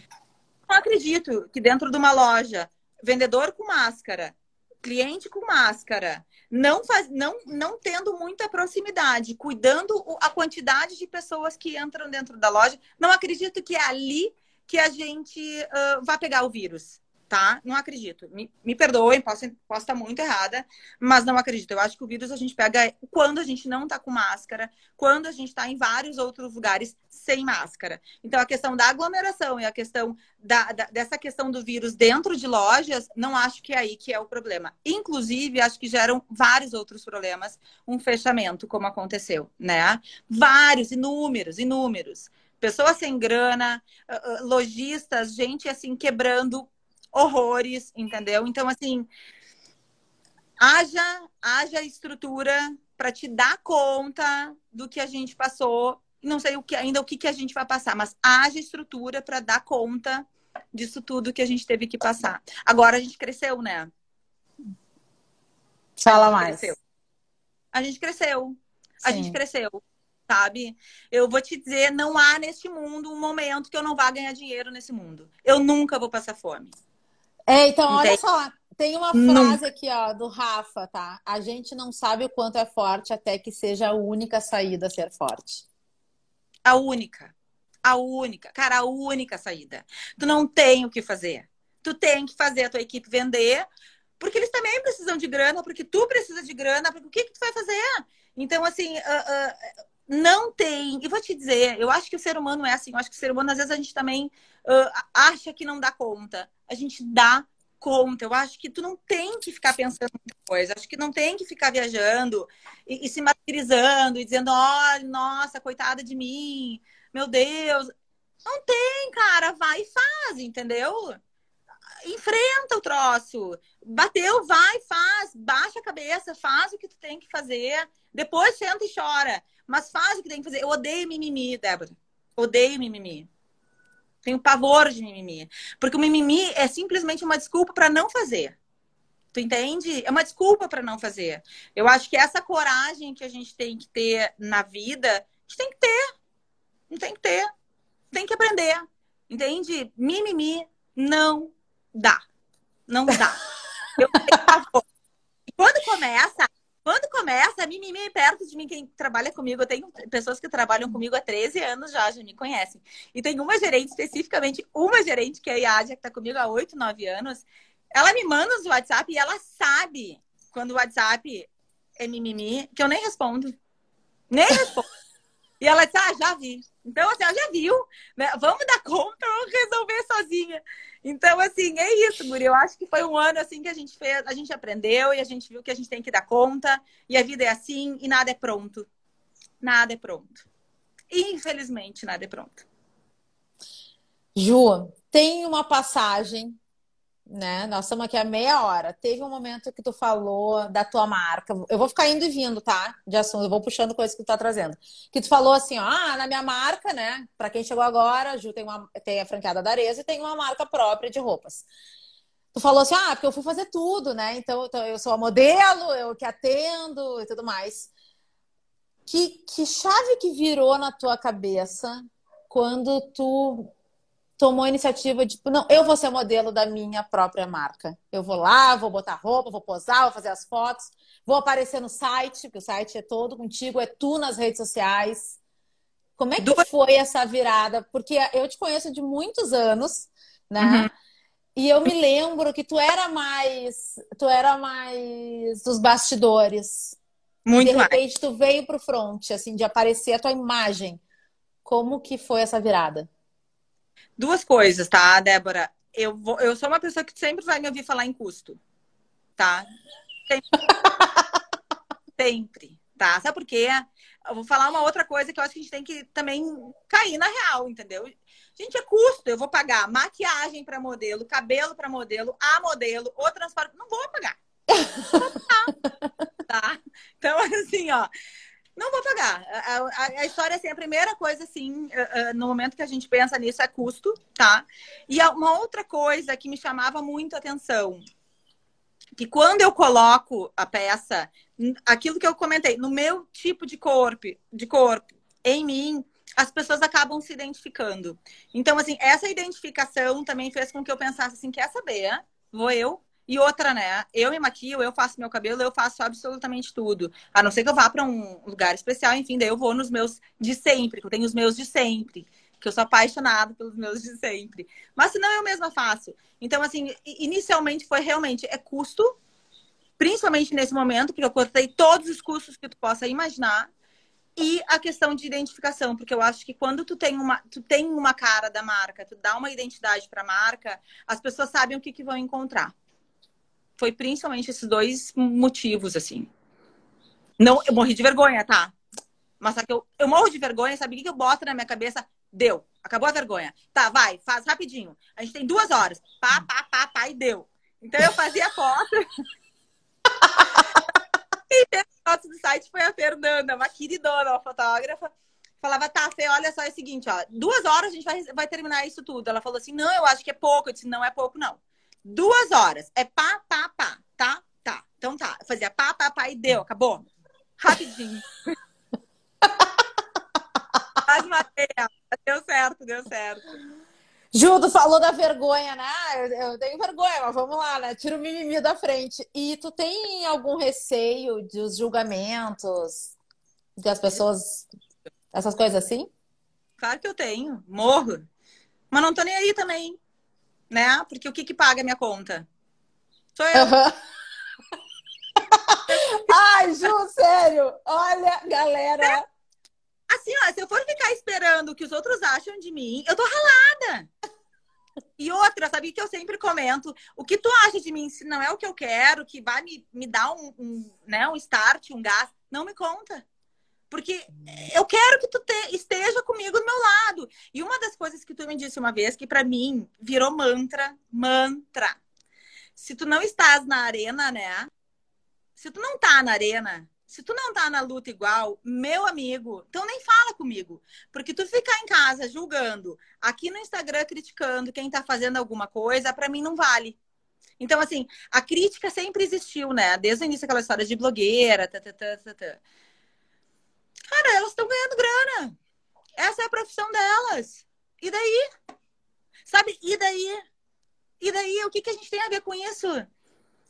S2: Não acredito que dentro de uma loja, vendedor com máscara, cliente com máscara, não, faz, não, não tendo muita proximidade, cuidando a quantidade de pessoas que entram dentro da loja, não acredito que é ali que a gente uh, vai pegar o vírus tá? Não acredito. Me, me perdoem, posso, posso estar muito errada, mas não acredito. Eu acho que o vírus a gente pega quando a gente não tá com máscara, quando a gente está em vários outros lugares sem máscara. Então, a questão da aglomeração e a questão da, da, dessa questão do vírus dentro de lojas, não acho que é aí que é o problema. Inclusive, acho que geram vários outros problemas um fechamento, como aconteceu, né? Vários, inúmeros, inúmeros pessoas sem grana, lojistas, gente assim quebrando horrores, entendeu? Então, assim, haja, haja estrutura para te dar conta do que a gente passou. Não sei o que ainda o que, que a gente vai passar, mas haja estrutura para dar conta disso tudo que a gente teve que passar. Agora a gente cresceu, né?
S1: Fala mais.
S2: Cresceu. A gente cresceu. A gente cresceu, sabe? Eu vou te dizer, não há neste mundo um momento que eu não vá ganhar dinheiro nesse mundo. Eu nunca vou passar fome.
S1: É, então, olha só, tem uma frase aqui, ó, do Rafa, tá? A gente não sabe o quanto é forte até que seja a única saída a ser forte.
S2: A única. A única. Cara, a única saída. Tu não tem o que fazer. Tu tem que fazer a tua equipe vender Porque eles também precisam de grana, porque tu precisa de grana, porque o que, que tu vai fazer? Então, assim, uh, uh, não tem. E vou te dizer, eu acho que o ser humano é assim. Eu acho que o ser humano, às vezes, a gente também uh, acha que não dá conta. A gente dá conta. Eu acho que tu não tem que ficar pensando em coisa. Acho que não tem que ficar viajando e, e se martirizando e dizendo, olha, nossa, coitada de mim, meu Deus. Não tem, cara. Vai e faz, entendeu? Enfrenta o troço. Bateu, vai, faz. Baixa a cabeça, faz o que tu tem que fazer. Depois senta e chora. Mas faz o que tem que fazer. Eu odeio mimimi, Débora. Odeio mimimi. Tenho pavor de mimimi. Porque o mimimi é simplesmente uma desculpa para não fazer. Tu entende? É uma desculpa para não fazer. Eu acho que essa coragem que a gente tem que ter na vida, a gente tem que ter. Não tem que ter. Tem que aprender. Entende? Mimimi não dá. Não dá. Eu tenho pavor. E quando começa, quando começa, a mimimi perto de mim, quem trabalha comigo, eu tenho pessoas que trabalham comigo há 13 anos já, já me conhecem. E tem uma gerente, especificamente, uma gerente, que é a Yádia, que está comigo há 8, 9 anos. Ela me manda os WhatsApp e ela sabe quando o WhatsApp é mimimi, que eu nem respondo. Nem respondo. E ela disse, ah, já vi. Então, assim, ela já viu. Né? Vamos dar conta, vamos resolver sozinha. Então, assim, é isso, Guri. Eu acho que foi um ano assim que a gente fez, a gente aprendeu e a gente viu que a gente tem que dar conta. E a vida é assim e nada é pronto. Nada é pronto. Infelizmente, nada é pronto.
S1: Ju, tem uma passagem né? Nós estamos aqui há meia hora. Teve um momento que tu falou da tua marca. Eu vou ficar indo e vindo, tá? De assunto, eu vou puxando coisas que tu tá trazendo. Que tu falou assim, ó, ah, na minha marca, né? Para quem chegou agora, a Ju tem, uma, tem a franqueada da Areza e tem uma marca própria de roupas. Tu falou assim, ah, porque eu fui fazer tudo, né? Então, então eu sou a modelo, eu que atendo e tudo mais. Que, que chave que virou na tua cabeça quando tu tomou a iniciativa de, tipo, não, eu vou ser modelo da minha própria marca. Eu vou lá, vou botar roupa, vou posar, vou fazer as fotos, vou aparecer no site, porque o site é todo contigo, é tu nas redes sociais. Como é que Do... foi essa virada? Porque eu te conheço de muitos anos, né? Uhum. E eu me lembro que tu era mais, tu era mais dos bastidores.
S2: Muito
S1: de repente mais. tu veio pro front, assim, de aparecer a tua imagem. Como que foi essa virada?
S2: Duas coisas, tá, Débora? Eu, vou, eu sou uma pessoa que sempre vai me ouvir falar em custo, tá? Sempre. sempre, tá? Sabe por quê? Eu vou falar uma outra coisa que eu acho que a gente tem que também cair na real, entendeu? Gente, é custo. Eu vou pagar maquiagem para modelo, cabelo para modelo, a modelo, o transporte. Não vou pagar. Não vou pagar. tá? Então, assim, ó. Não vou pagar. A, a, a, história, assim, a primeira coisa, assim, no momento que a gente pensa nisso é custo, tá? E uma outra coisa que me chamava muito a atenção, que quando eu coloco a peça, aquilo que eu comentei, no meu tipo de corpo, de corpo, em mim, as pessoas acabam se identificando. Então, assim, essa identificação também fez com que eu pensasse assim, quer saber? Vou eu e outra, né? Eu me maquio, eu faço meu cabelo, eu faço absolutamente tudo. A não ser que eu vá para um lugar especial, enfim, daí eu vou nos meus de sempre, que eu tenho os meus de sempre. Que eu sou apaixonada pelos meus de sempre. Mas se não, eu mesma faço. Então, assim, inicialmente foi realmente é custo, principalmente nesse momento, porque eu cortei todos os custos que tu possa imaginar. E a questão de identificação, porque eu acho que quando tu tem uma, tu tem uma cara da marca, tu dá uma identidade para a marca, as pessoas sabem o que, que vão encontrar foi principalmente esses dois motivos, assim. Não, eu morri de vergonha, tá? Mas só que eu, eu morro de vergonha, sabe o que eu boto na minha cabeça? Deu. Acabou a vergonha. Tá, vai, faz rapidinho. A gente tem duas horas. Pá, pá, pá, pá, e deu. Então eu fazia foto. e fez foto do site foi a Fernanda, uma queridona, uma fotógrafa. Falava, tá, Fê, olha só, é o seguinte, ó. Duas horas a gente vai, vai terminar isso tudo. Ela falou assim, não, eu acho que é pouco. Eu disse, não é pouco, não. Duas horas. É pá, pá, pá. Tá? Tá. Então tá. Eu fazia pá, pá, pá e deu. Acabou. Rapidinho. Quase matei Deu certo, deu certo.
S1: Judo falou da vergonha, né? Eu, eu, tenho vergonha, mas vamos lá, né? Tira o mimimi da frente. E tu tem algum receio dos julgamentos das pessoas, essas coisas assim?
S2: Claro que eu tenho, morro. Mas não tô nem aí também né? Porque o que, que paga a minha conta? Sou eu. Uhum.
S1: Ai, Ju, sério. Olha, galera.
S2: Assim, ó, se eu for ficar esperando o que os outros acham de mim, eu tô ralada. E outra, sabe que eu sempre comento? O que tu acha de mim, se não é o que eu quero, que vai me, me dar um, um, né, um start, um gás, não me conta. Porque eu quero que tu te, esteja comigo do meu lado. E uma das coisas que tu me disse uma vez, que para mim virou mantra, mantra. Se tu não estás na arena, né? Se tu não tá na arena, se tu não tá na luta igual, meu amigo, então nem fala comigo. Porque tu ficar em casa julgando, aqui no Instagram criticando quem tá fazendo alguma coisa, para mim não vale. Então, assim, a crítica sempre existiu, né? Desde o início aquela história de blogueira, tá, tá, tá, tá, tá. Cara, elas estão ganhando grana. Essa é a profissão delas. E daí? Sabe? E daí? E daí? O que, que a gente tem a ver com isso?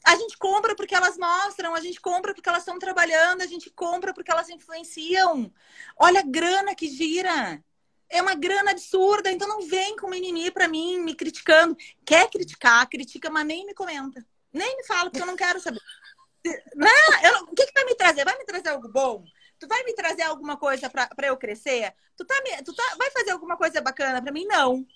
S2: A gente compra porque elas mostram, a gente compra porque elas estão trabalhando, a gente compra porque elas influenciam. Olha a grana que gira. É uma grana absurda, então não vem com mimimi para mim, me criticando. Quer criticar, critica, mas nem me comenta. Nem me fala, porque eu não quero saber. Né? Eu, o que, que vai me trazer? Vai me trazer algo bom? Tu vai me trazer alguma coisa para eu crescer? Tu, tá, tu tá, vai fazer alguma coisa bacana para mim? Não.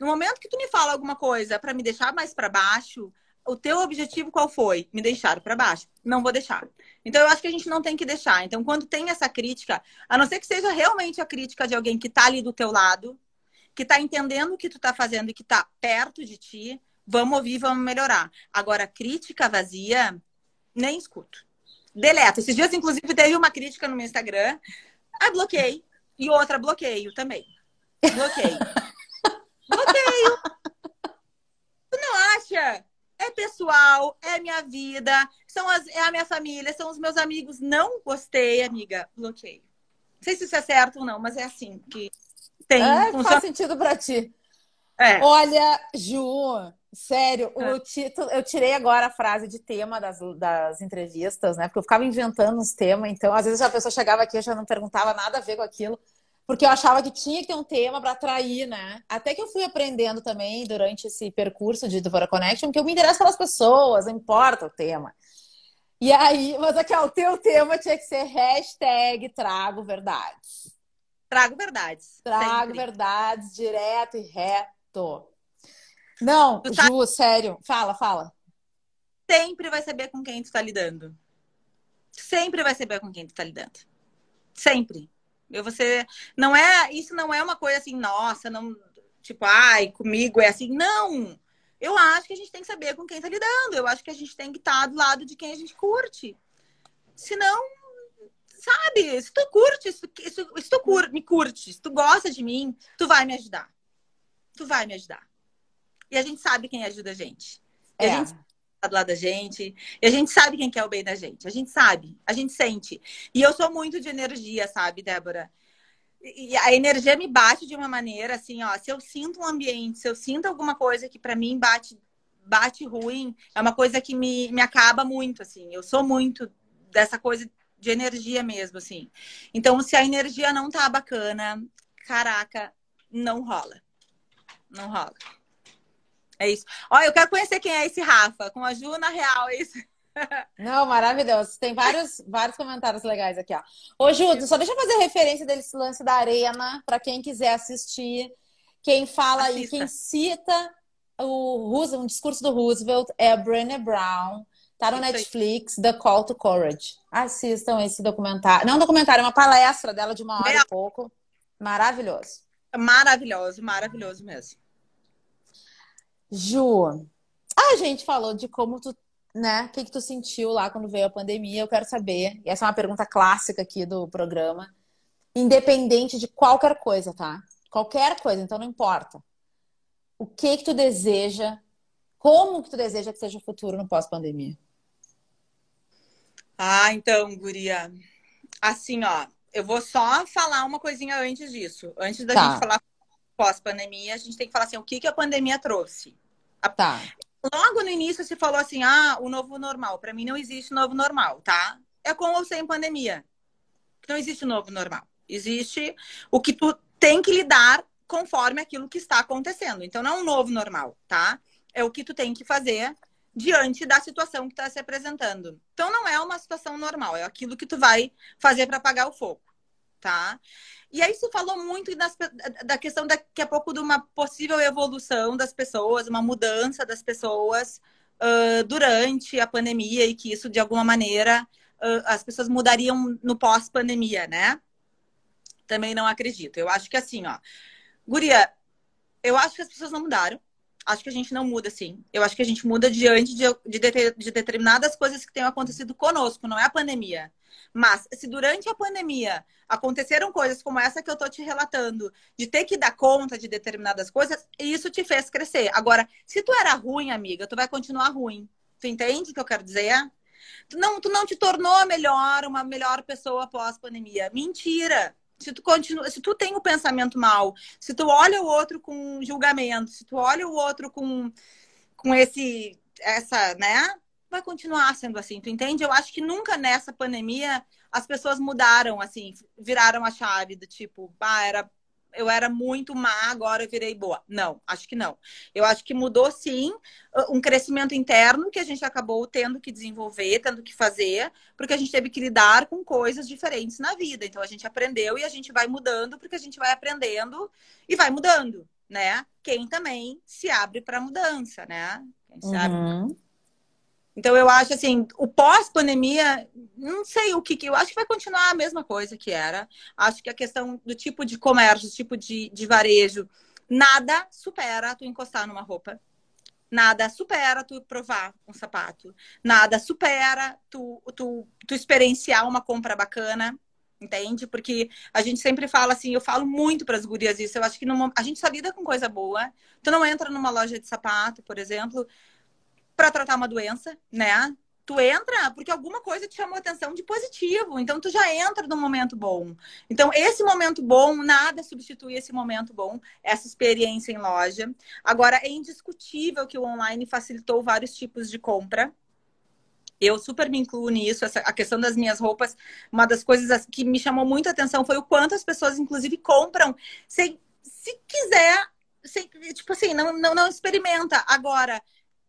S2: No momento que tu me fala alguma coisa para me deixar mais para baixo, o teu objetivo qual foi? Me deixar para baixo. Não vou deixar. Então, eu acho que a gente não tem que deixar. Então, quando tem essa crítica, a não ser que seja realmente a crítica de alguém que está ali do teu lado, que está entendendo o que tu está fazendo e que está perto de ti, vamos ouvir, vamos melhorar. Agora, crítica vazia, nem escuto. Deleto. Esses dias, inclusive, teve uma crítica no meu Instagram. Aí bloqueei. E outra bloqueio também. Bloqueio. bloqueio. Tu não acha é pessoal, é minha vida, são as, é a minha família, são os meus amigos. Não gostei, amiga, bloqueio. Não sei se isso é certo ou não, mas é assim que tem.
S1: É, funciona... faz sentido para ti. É. Olha, Ju, sério, é. o título, eu tirei agora a frase de tema das, das entrevistas, né? Porque eu ficava inventando uns temas, então às vezes a pessoa chegava aqui e já não perguntava nada a ver com aquilo porque eu achava que tinha que ter um tema para atrair, né? Até que eu fui aprendendo também durante esse percurso de Devora Connection que eu me interesso pelas pessoas, não importa o tema. E aí, mas aqui, ó, o teu tema tinha que ser hashtag trago verdades.
S2: Trago verdades.
S1: Trago sempre. verdades, direto e reto. Não, tu Ju, sério. Fala, fala.
S2: Sempre vai saber com quem tu tá lidando. Sempre vai saber com quem tu tá lidando. Sempre. Eu você não é, isso não é uma coisa assim, nossa, não, tipo, ai, comigo é assim, não. Eu acho que a gente tem que saber com quem tá lidando. Eu acho que a gente tem que estar tá do lado de quem a gente curte. Senão, sabe, se tu curte, se, se, se tu cur, me curte, se tu gosta de mim, tu vai me ajudar. Tu vai me ajudar. E a gente sabe quem ajuda a gente. E é. a gente Tá do lado da gente. E a gente sabe quem quer o bem da gente. A gente sabe, a gente sente. E eu sou muito de energia, sabe, Débora? E a energia me bate de uma maneira assim, ó. Se eu sinto um ambiente, se eu sinto alguma coisa que para mim bate, bate ruim, é uma coisa que me, me acaba muito, assim. Eu sou muito dessa coisa de energia mesmo, assim. Então, se a energia não tá bacana, caraca, não rola. Não rola. É isso. Olha, eu quero conhecer quem é esse Rafa, com a Ju na real, é isso.
S1: Não, maravilhoso. Tem vários, vários comentários legais aqui, ó. Ô, Ju, só deixa eu fazer referência desse lance da arena, para quem quiser assistir. Quem fala aí, quem cita o Roosevelt, um discurso do Roosevelt é a Brené Brown. Tá no Isso Netflix, aí. The Call to Courage. Assistam esse documentário. Não um documentário, é uma palestra dela de uma hora e pouco. Maravilhoso.
S2: Maravilhoso, maravilhoso mesmo.
S1: Ju, a gente falou de como tu, né? O que, que tu sentiu lá quando veio a pandemia. Eu quero saber. E essa é uma pergunta clássica aqui do programa. Independente de qualquer coisa, tá? Qualquer coisa, então não importa. O que que tu deseja? Como que tu deseja que seja o futuro no pós-pandemia?
S2: Ah, então, Guria. Assim, ó, eu vou só falar uma coisinha antes disso. Antes da tá. gente falar pós-pandemia, a gente tem que falar assim, o que, que a pandemia trouxe?
S1: Tá.
S2: Logo no início se falou assim, ah, o novo normal. Para mim não existe novo normal, tá? É com ou sem pandemia. Não existe novo normal. Existe o que tu tem que lidar conforme aquilo que está acontecendo. Então não é um novo normal, tá? É o que tu tem que fazer diante da situação que está se apresentando. Então não é uma situação normal, é aquilo que tu vai fazer para apagar o fogo, tá? E aí se falou muito das, da questão daqui a pouco de uma possível evolução das pessoas, uma mudança das pessoas uh, durante a pandemia e que isso de alguma maneira uh, as pessoas mudariam no pós-pandemia, né? Também não acredito. Eu acho que assim, ó, Guria, eu acho que as pessoas não mudaram acho que a gente não muda, sim. Eu acho que a gente muda diante de, de, de, determinadas coisas que tenham acontecido conosco, não é a pandemia. Mas se durante a pandemia aconteceram coisas como essa que eu tô te relatando, de ter que dar conta de determinadas coisas, isso te fez crescer. Agora, se tu era ruim, amiga, tu vai continuar ruim. Tu entende o que eu quero dizer? Tu não, tu não te tornou melhor, uma melhor pessoa após pandemia. Mentira! Se tu continua, se tu tem o pensamento mal, se tu olha o outro com julgamento, se tu olha o outro com, com esse essa, né? Vai continuar sendo assim, tu entende? Eu acho que nunca nessa pandemia as pessoas mudaram assim, viraram a chave do tipo, ah, era eu era muito má, agora eu virei boa. Não, acho que não. Eu acho que mudou sim um crescimento interno que a gente acabou tendo que desenvolver, tendo que fazer, porque a gente teve que lidar com coisas diferentes na vida. Então a gente aprendeu e a gente vai mudando porque a gente vai aprendendo e vai mudando, né? Quem também se abre para mudança, né? Quem se abre
S1: uhum.
S2: Então eu acho assim, o pós-pandemia, não sei o que, que eu acho que vai continuar a mesma coisa que era. Acho que a questão do tipo de comércio, tipo de, de varejo, nada supera tu encostar numa roupa. Nada supera tu provar um sapato. Nada supera tu, tu, tu experienciar uma compra bacana entende? Porque a gente sempre fala assim, eu falo muito para as gurias isso, eu acho que numa, a gente só lida com coisa boa. Tu não entra numa loja de sapato, por exemplo, para tratar uma doença, né? Tu entra porque alguma coisa te chamou atenção de positivo, então tu já entra num momento bom. Então, esse momento bom, nada substitui esse momento bom, essa experiência em loja. Agora, é indiscutível que o online facilitou vários tipos de compra, eu super me incluo nisso, essa, a questão das minhas roupas. Uma das coisas que me chamou muito a atenção foi o quanto as pessoas, inclusive, compram sem, se quiser, sem, tipo assim, não, não, não experimenta. Agora,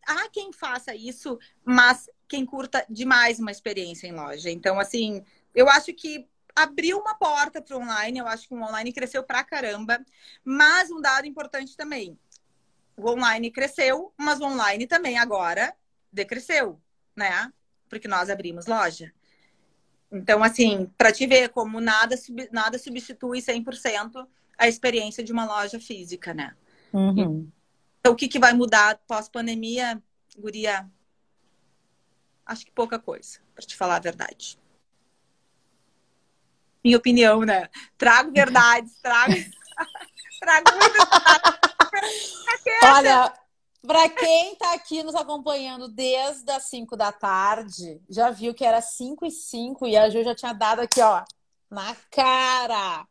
S2: há quem faça isso, mas quem curta demais uma experiência em loja. Então, assim, eu acho que abriu uma porta para o online, eu acho que o online cresceu pra caramba, mas um dado importante também. O online cresceu, mas o online também agora decresceu, né? Porque nós abrimos loja. Então, assim, para te ver como nada, nada substitui 100% a experiência de uma loja física, né?
S1: Uhum.
S2: Então, o que, que vai mudar pós-pandemia, Guria? Acho que pouca coisa, para te falar a verdade. Minha opinião, né? Trago verdades, trago. trago
S1: Olha, para quem está aqui nos acompanhando desde as 5 da tarde, já viu que era 5 e 5 e a Ju já tinha dado aqui, ó, na cara,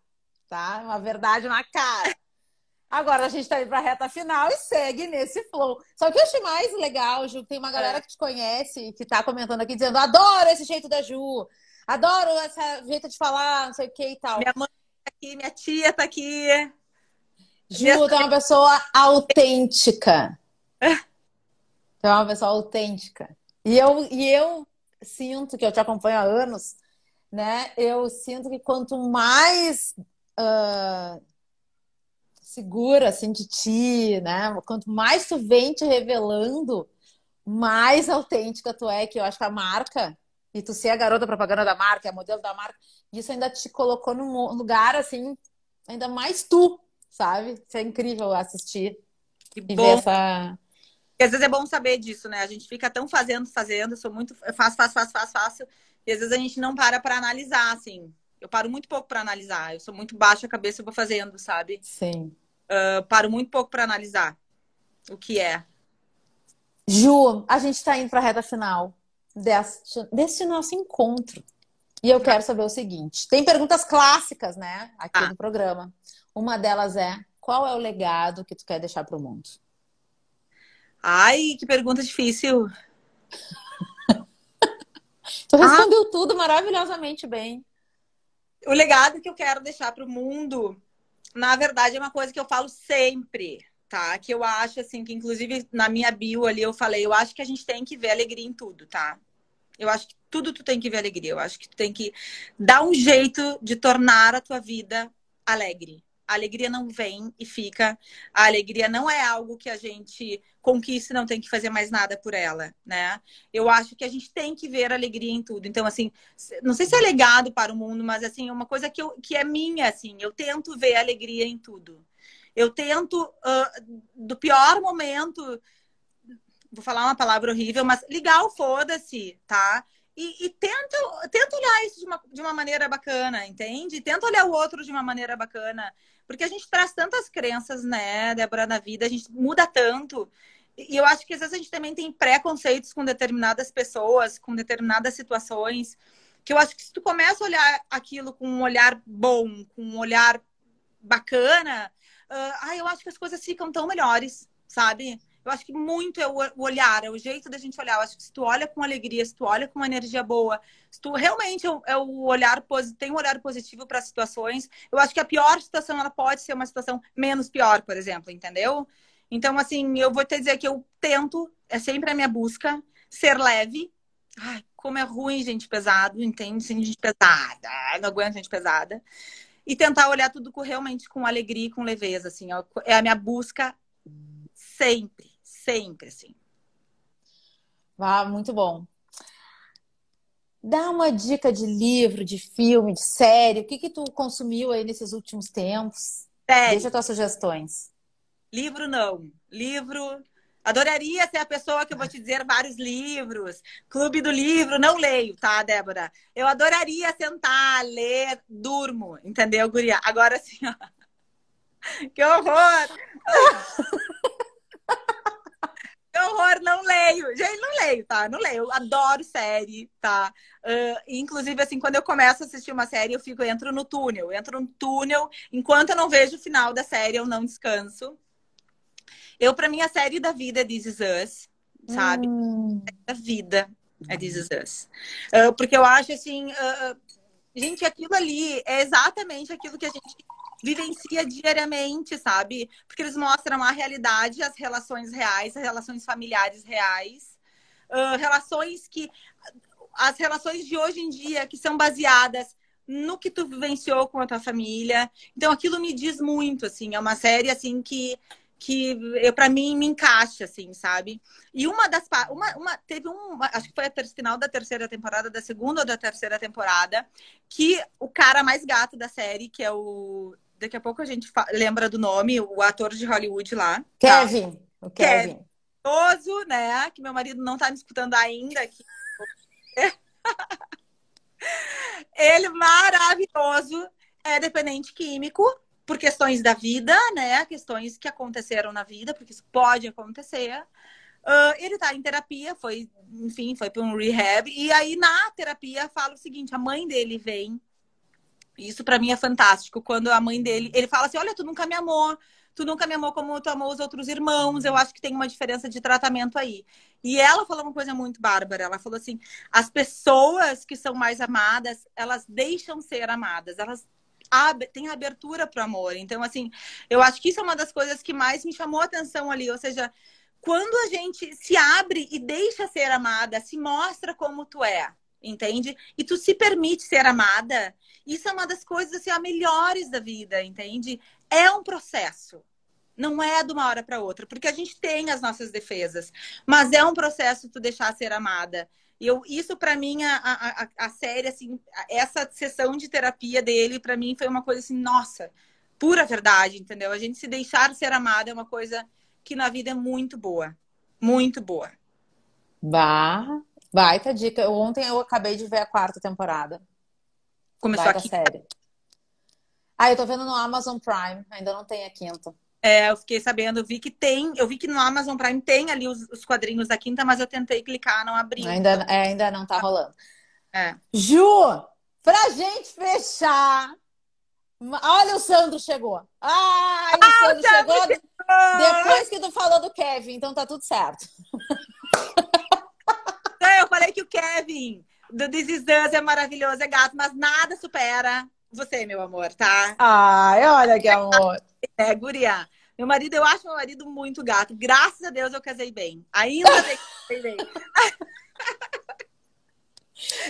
S1: tá? Uma verdade na cara. Agora a gente tá indo pra reta final e segue nesse flow. Só que eu achei mais legal, Ju, tem uma galera é. que te conhece que tá comentando aqui dizendo: adoro esse jeito da Ju, adoro esse jeito de falar, não sei o que e tal.
S2: Minha mãe tá aqui, minha tia tá aqui.
S1: Ju, minha... é uma pessoa autêntica. É uma pessoa autêntica. E eu, e eu sinto que eu te acompanho há anos, né? Eu sinto que quanto mais. Uh, segura assim de ti, né? Quanto mais tu vem te revelando, mais autêntica tu é, que eu acho que a marca e tu ser a garota propaganda da marca, a modelo da marca, isso ainda te colocou num lugar assim, ainda mais tu, sabe? Isso é incrível assistir
S2: que e bom. ver essa às vezes é bom saber disso, né? A gente fica tão fazendo, fazendo, eu sou muito faço, faço, faço, faço, faço, e às vezes a gente não para para analisar, assim. Eu paro muito pouco para analisar. Eu sou muito baixa a cabeça, eu vou fazendo, sabe?
S1: Sim
S2: uh, paro muito pouco para analisar o que é.
S1: Ju, a gente está indo para a reta final deste, desse nosso encontro. E eu quero saber o seguinte: tem perguntas clássicas, né, aqui ah. no programa. Uma delas é: qual é o legado que tu quer deixar para o mundo?
S2: Ai, que pergunta difícil.
S1: tu respondeu ah. tudo maravilhosamente bem.
S2: O legado que eu quero deixar para o mundo na verdade, é uma coisa que eu falo sempre, tá? Que eu acho, assim, que inclusive na minha bio ali eu falei, eu acho que a gente tem que ver alegria em tudo, tá? Eu acho que tudo tu tem que ver alegria. Eu acho que tu tem que dar um jeito de tornar a tua vida alegre. A alegria não vem e fica. A alegria não é algo que a gente conquista e não tem que fazer mais nada por ela, né? Eu acho que a gente tem que ver alegria em tudo. Então, assim, não sei se é legado para o mundo, mas, assim, é uma coisa que, eu, que é minha, assim. Eu tento ver alegria em tudo. Eu tento, uh, do pior momento, vou falar uma palavra horrível, mas ligar o foda-se, tá? E, e, tenta, tenta olhar isso de uma, de uma maneira bacana, entende? Tenta olhar o outro de uma maneira bacana. Porque a gente traz tantas crenças, né, Débora, na vida, a gente muda tanto. E eu acho que às vezes a gente também tem preconceitos com determinadas pessoas, com determinadas situações, que eu acho que se tu começa a olhar aquilo com um olhar bom, com um olhar bacana, uh, eu acho que as coisas ficam tão melhores, sabe? Eu acho que muito é o olhar, é o jeito da gente olhar. Eu acho que se tu olha com alegria, se tu olha com uma energia boa, se tu realmente é o olhar tem um olhar positivo para situações, eu acho que a pior situação ela pode ser uma situação menos pior, por exemplo, entendeu? Então, assim, eu vou te dizer que eu tento, é sempre a minha busca, ser leve. Ai, como é ruim gente pesado, entende? Gente pesada, não aguento gente pesada e tentar olhar tudo com, realmente com alegria e com leveza, assim. É a minha busca sempre, sempre, assim.
S1: Ah, muito bom. Dá uma dica de livro, de filme, de série. O que que tu consumiu aí nesses últimos tempos? Sério. Deixa tuas sugestões.
S2: Livro não. Livro Adoraria ser a pessoa que eu vou te dizer vários livros. Clube do livro, não leio, tá, Débora? Eu adoraria sentar, ler, durmo, entendeu, guria? Agora sim, ó. Que horror! horror, não leio. Gente, não leio, tá? Não leio. Eu adoro série, tá? Uh, inclusive, assim, quando eu começo a assistir uma série, eu fico, eu entro no túnel. Eu entro no túnel. Enquanto eu não vejo o final da série, eu não descanso. Eu, pra mim, a série da vida é This Is Us, sabe? Hum. A vida é This Is Us. Uh, porque eu acho assim, uh, gente, aquilo ali é exatamente aquilo que a gente vivencia diariamente, sabe? Porque eles mostram a realidade, as relações reais, as relações familiares reais, uh, relações que. As relações de hoje em dia que são baseadas no que tu vivenciou com a tua família. Então aquilo me diz muito, assim, é uma série assim que que eu para mim me encaixa assim, sabe? E uma das uma, uma teve um, acho que foi a final da terceira temporada, da segunda ou da terceira temporada, que o cara mais gato da série, que é o daqui a pouco a gente lembra do nome, o ator de Hollywood lá.
S1: Kevin. Tá? O Kevin.
S2: Kevin. né? Que meu marido não tá me escutando ainda aqui. Ele maravilhoso, é dependente químico, por questões da vida, né? Questões que aconteceram na vida, porque isso pode acontecer. Uh, ele tá em terapia, foi, enfim, foi para um rehab. E aí, na terapia, fala o seguinte: a mãe dele vem. Isso para mim é fantástico. Quando a mãe dele. Ele fala assim: Olha, tu nunca me amou. Tu nunca me amou como tu amou os outros irmãos. Eu acho que tem uma diferença de tratamento aí. E ela falou uma coisa muito bárbara. Ela falou assim: as pessoas que são mais amadas, elas deixam ser amadas. Elas tem abertura para o amor. Então, assim, eu acho que isso é uma das coisas que mais me chamou a atenção ali. Ou seja, quando a gente se abre e deixa ser amada, se mostra como tu é, entende? E tu se permite ser amada, isso é uma das coisas assim, as melhores da vida, entende? É um processo. Não é de uma hora para outra, porque a gente tem as nossas defesas, mas é um processo tu deixar ser amada. Eu, isso para mim, a, a, a série, assim, essa sessão de terapia dele, para mim foi uma coisa assim, nossa, pura verdade, entendeu? A gente se deixar ser amada é uma coisa que na vida é muito boa. Muito boa.
S1: Bah, baita dica. Ontem eu acabei de ver a quarta temporada.
S2: Começou baita aqui. série.
S1: Ah, eu tô vendo no Amazon Prime, ainda não tem a quinta.
S2: É, eu fiquei sabendo, eu vi que tem, eu vi que no Amazon Prime tem ali os, os quadrinhos da quinta, mas eu tentei clicar, não abri.
S1: Ainda, é, ainda não tá rolando. É. Ju, pra gente fechar. Olha, o Sandro chegou. Ai, o ah, Sandro, chegou, chegou depois que tu falou do Kevin, então tá tudo certo.
S2: É, eu falei que o Kevin do This Is Us é maravilhoso, é gato, mas nada supera você, meu amor, tá?
S1: Ai, olha que amor.
S2: É, guria. Meu marido, eu acho meu marido muito gato. Graças a Deus eu casei bem. Ainda bem que casei bem.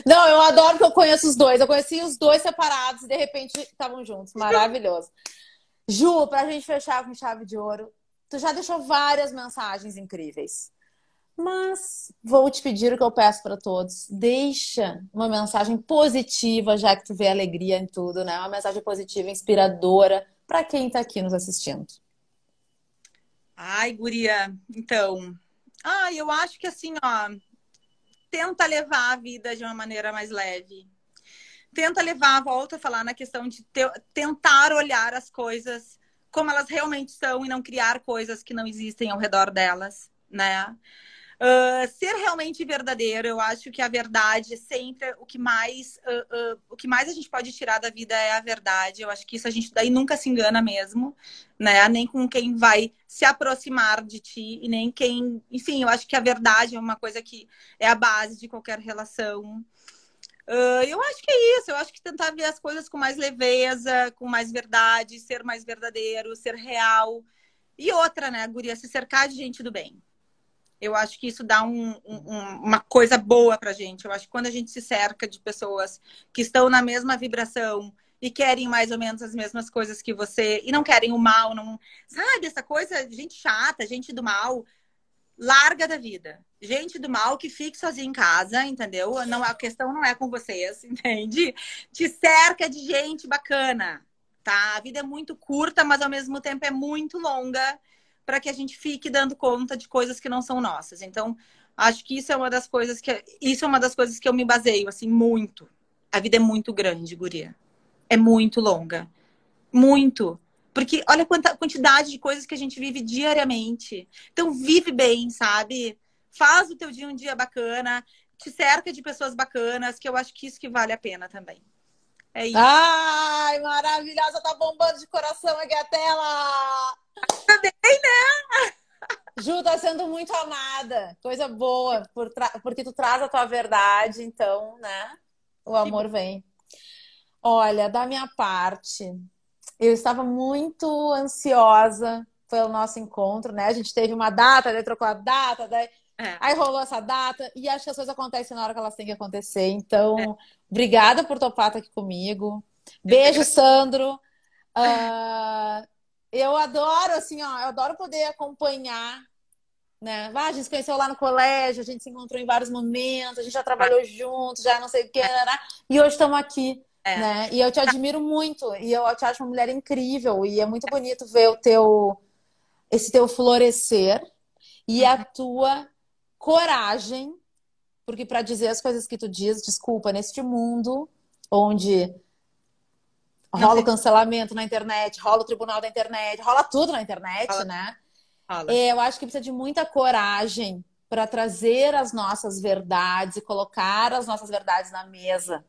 S1: Não, eu adoro que eu conheço os dois. Eu conheci os dois separados e de repente estavam juntos. Maravilhoso. Ju, pra gente fechar com chave de ouro, tu já deixou várias mensagens incríveis. Mas vou te pedir o que eu peço para todos. Deixa uma mensagem positiva, já que tu vê alegria em tudo, né? Uma mensagem positiva, inspiradora para quem está aqui nos assistindo.
S2: Ai, guria, então. Ah, eu acho que assim, ó, tenta levar a vida de uma maneira mais leve. Tenta levar, volta a falar na questão de te, tentar olhar as coisas como elas realmente são e não criar coisas que não existem ao redor delas, né? Uh, ser realmente verdadeiro, eu acho que a verdade é sempre o que mais uh, uh, o que mais a gente pode tirar da vida é a verdade. Eu acho que isso a gente daí nunca se engana mesmo, né? Nem com quem vai se aproximar de ti e nem quem, enfim, eu acho que a verdade é uma coisa que é a base de qualquer relação. eu acho que é isso. Eu acho que tentar ver as coisas com mais leveza, com mais verdade, ser mais verdadeiro, ser real. E outra, né, Guria, se cercar de gente do bem eu acho que isso dá um, um, uma coisa boa pra gente. Eu acho que quando a gente se cerca de pessoas que estão na mesma vibração e querem mais ou menos as mesmas coisas que você e não querem o mal, não sabe essa coisa, gente chata, gente do mal, larga da vida. Gente do mal que fique sozinha em casa, entendeu? Não a questão não é com vocês, entende? Te cerca de gente bacana, tá? A vida é muito curta, mas ao mesmo tempo é muito longa para que a gente fique dando conta de coisas que não são nossas. Então, acho que isso é uma das coisas que isso é uma das coisas que eu me baseio assim muito. A vida é muito grande, guria. É muito longa. Muito. Porque olha quanta quantidade de coisas que a gente vive diariamente. Então vive bem, sabe? Faz o teu dia um dia bacana, te cerca de pessoas bacanas, que eu acho que isso que vale a pena também.
S1: É isso. Ai, maravilhosa, tá bombando de coração aqui a tela.
S2: Também, né?
S1: Ju, tá sendo muito amada. Coisa boa, por porque tu traz a tua verdade, então, né? O amor vem. Olha, da minha parte, eu estava muito ansiosa pelo nosso encontro, né? A gente teve uma data, daí trocou a data, daí é. Aí rolou essa data e acho que as coisas acontecem na hora que elas têm que acontecer. Então, é. obrigada por topar estar aqui comigo. Beijo, Sandro. Uh, eu adoro, assim, ó, eu adoro poder acompanhar, né? Ah, a gente se conheceu lá no colégio, a gente se encontrou em vários momentos, a gente já trabalhou é. juntos, já não sei o que, né? e hoje estamos aqui. É. Né? E eu te admiro muito, e eu te acho uma mulher incrível, e é muito bonito ver o teu esse teu florescer e a tua coragem, porque para dizer as coisas que tu diz, desculpa, neste mundo onde rola o cancelamento na internet, rola o tribunal da internet, rola tudo na internet, rola. né? Rola. É, eu acho que precisa de muita coragem para trazer as nossas verdades e colocar as nossas verdades na mesa,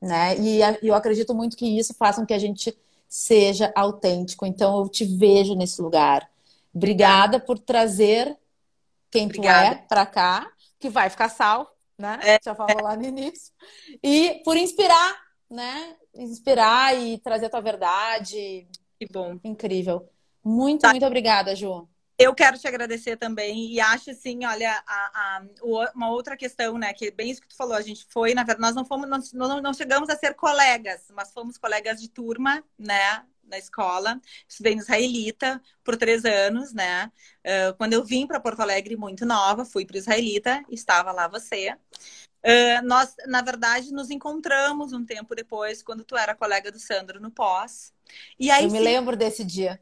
S1: né? E eu acredito muito que isso faça com que a gente seja autêntico. Então eu te vejo nesse lugar. Obrigada por trazer quem Obrigada. tu é para cá, que vai ficar salvo, né? É. Já falou lá no início. E por inspirar, né? Inspirar e trazer a tua verdade.
S2: Que bom.
S1: Incrível. Muito, tá. muito obrigada, Ju.
S2: Eu quero te agradecer também e acho assim, olha, a, a, uma outra questão, né? Que é bem isso que tu falou, a gente foi, na verdade, nós não fomos, nós não, não chegamos a ser colegas, mas fomos colegas de turma, né? Na escola, estudei no Israelita por três anos, né? Uh, quando eu vim para Porto Alegre muito nova, fui para o Israelita, estava lá você. Uh, nós, na verdade, nos encontramos um tempo depois, quando tu era colega do Sandro no pós.
S1: E aí, eu me sim, lembro desse dia.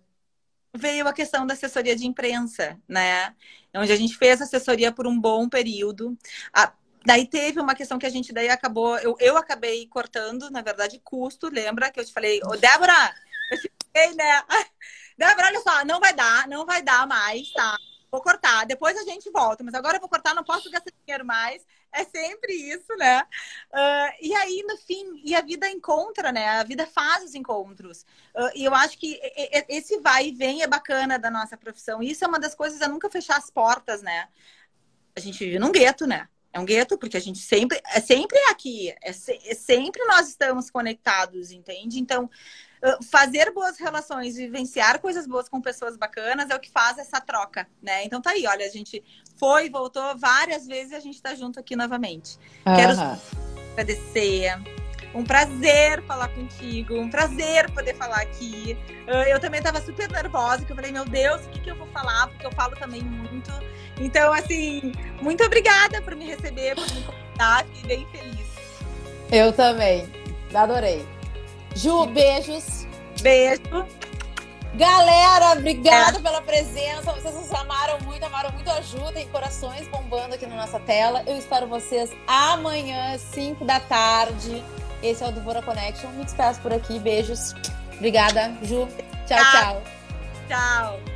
S2: Veio a questão da assessoria de imprensa, né? Onde a gente fez assessoria por um bom período. A, Daí teve uma questão que a gente daí acabou, eu, eu acabei cortando, na verdade, custo, lembra que eu te falei, ô Débora, fiquei, né? Débora, olha só, não vai dar, não vai dar mais, tá? Vou cortar, depois a gente volta, mas agora eu vou cortar, não posso gastar dinheiro mais. É sempre isso, né? Uh, e aí, no fim, e a vida encontra, né? A vida faz os encontros. Uh, e eu acho que esse vai e vem é bacana da nossa profissão. E isso é uma das coisas a nunca fechar as portas, né? A gente vive num gueto, né? É um gueto porque a gente sempre é sempre aqui, é, se, é sempre nós estamos conectados, entende? Então, fazer boas relações, vivenciar coisas boas com pessoas bacanas é o que faz essa troca, né? Então tá aí, olha, a gente foi, voltou várias vezes e a gente tá junto aqui novamente. Uhum. Quero agradecer. Um prazer falar contigo, um prazer poder falar aqui. Ah, eu também estava super nervosa, que eu falei, meu Deus, o que, que eu vou falar? Porque eu falo também muito. Então, assim, muito obrigada por me receber, por me convidar, fiquei bem feliz.
S1: Eu também, adorei. Ju, beijos.
S2: Beijo.
S1: Galera, obrigada é. pela presença. Vocês nos amaram muito, amaram muito a Ju. Tem corações bombando aqui na nossa tela. Eu espero vocês amanhã, 5 da tarde. Esse é o Duvora Connection. Me despeço por aqui. Beijos. Obrigada, Ju. Tchau, tchau.
S2: Tchau.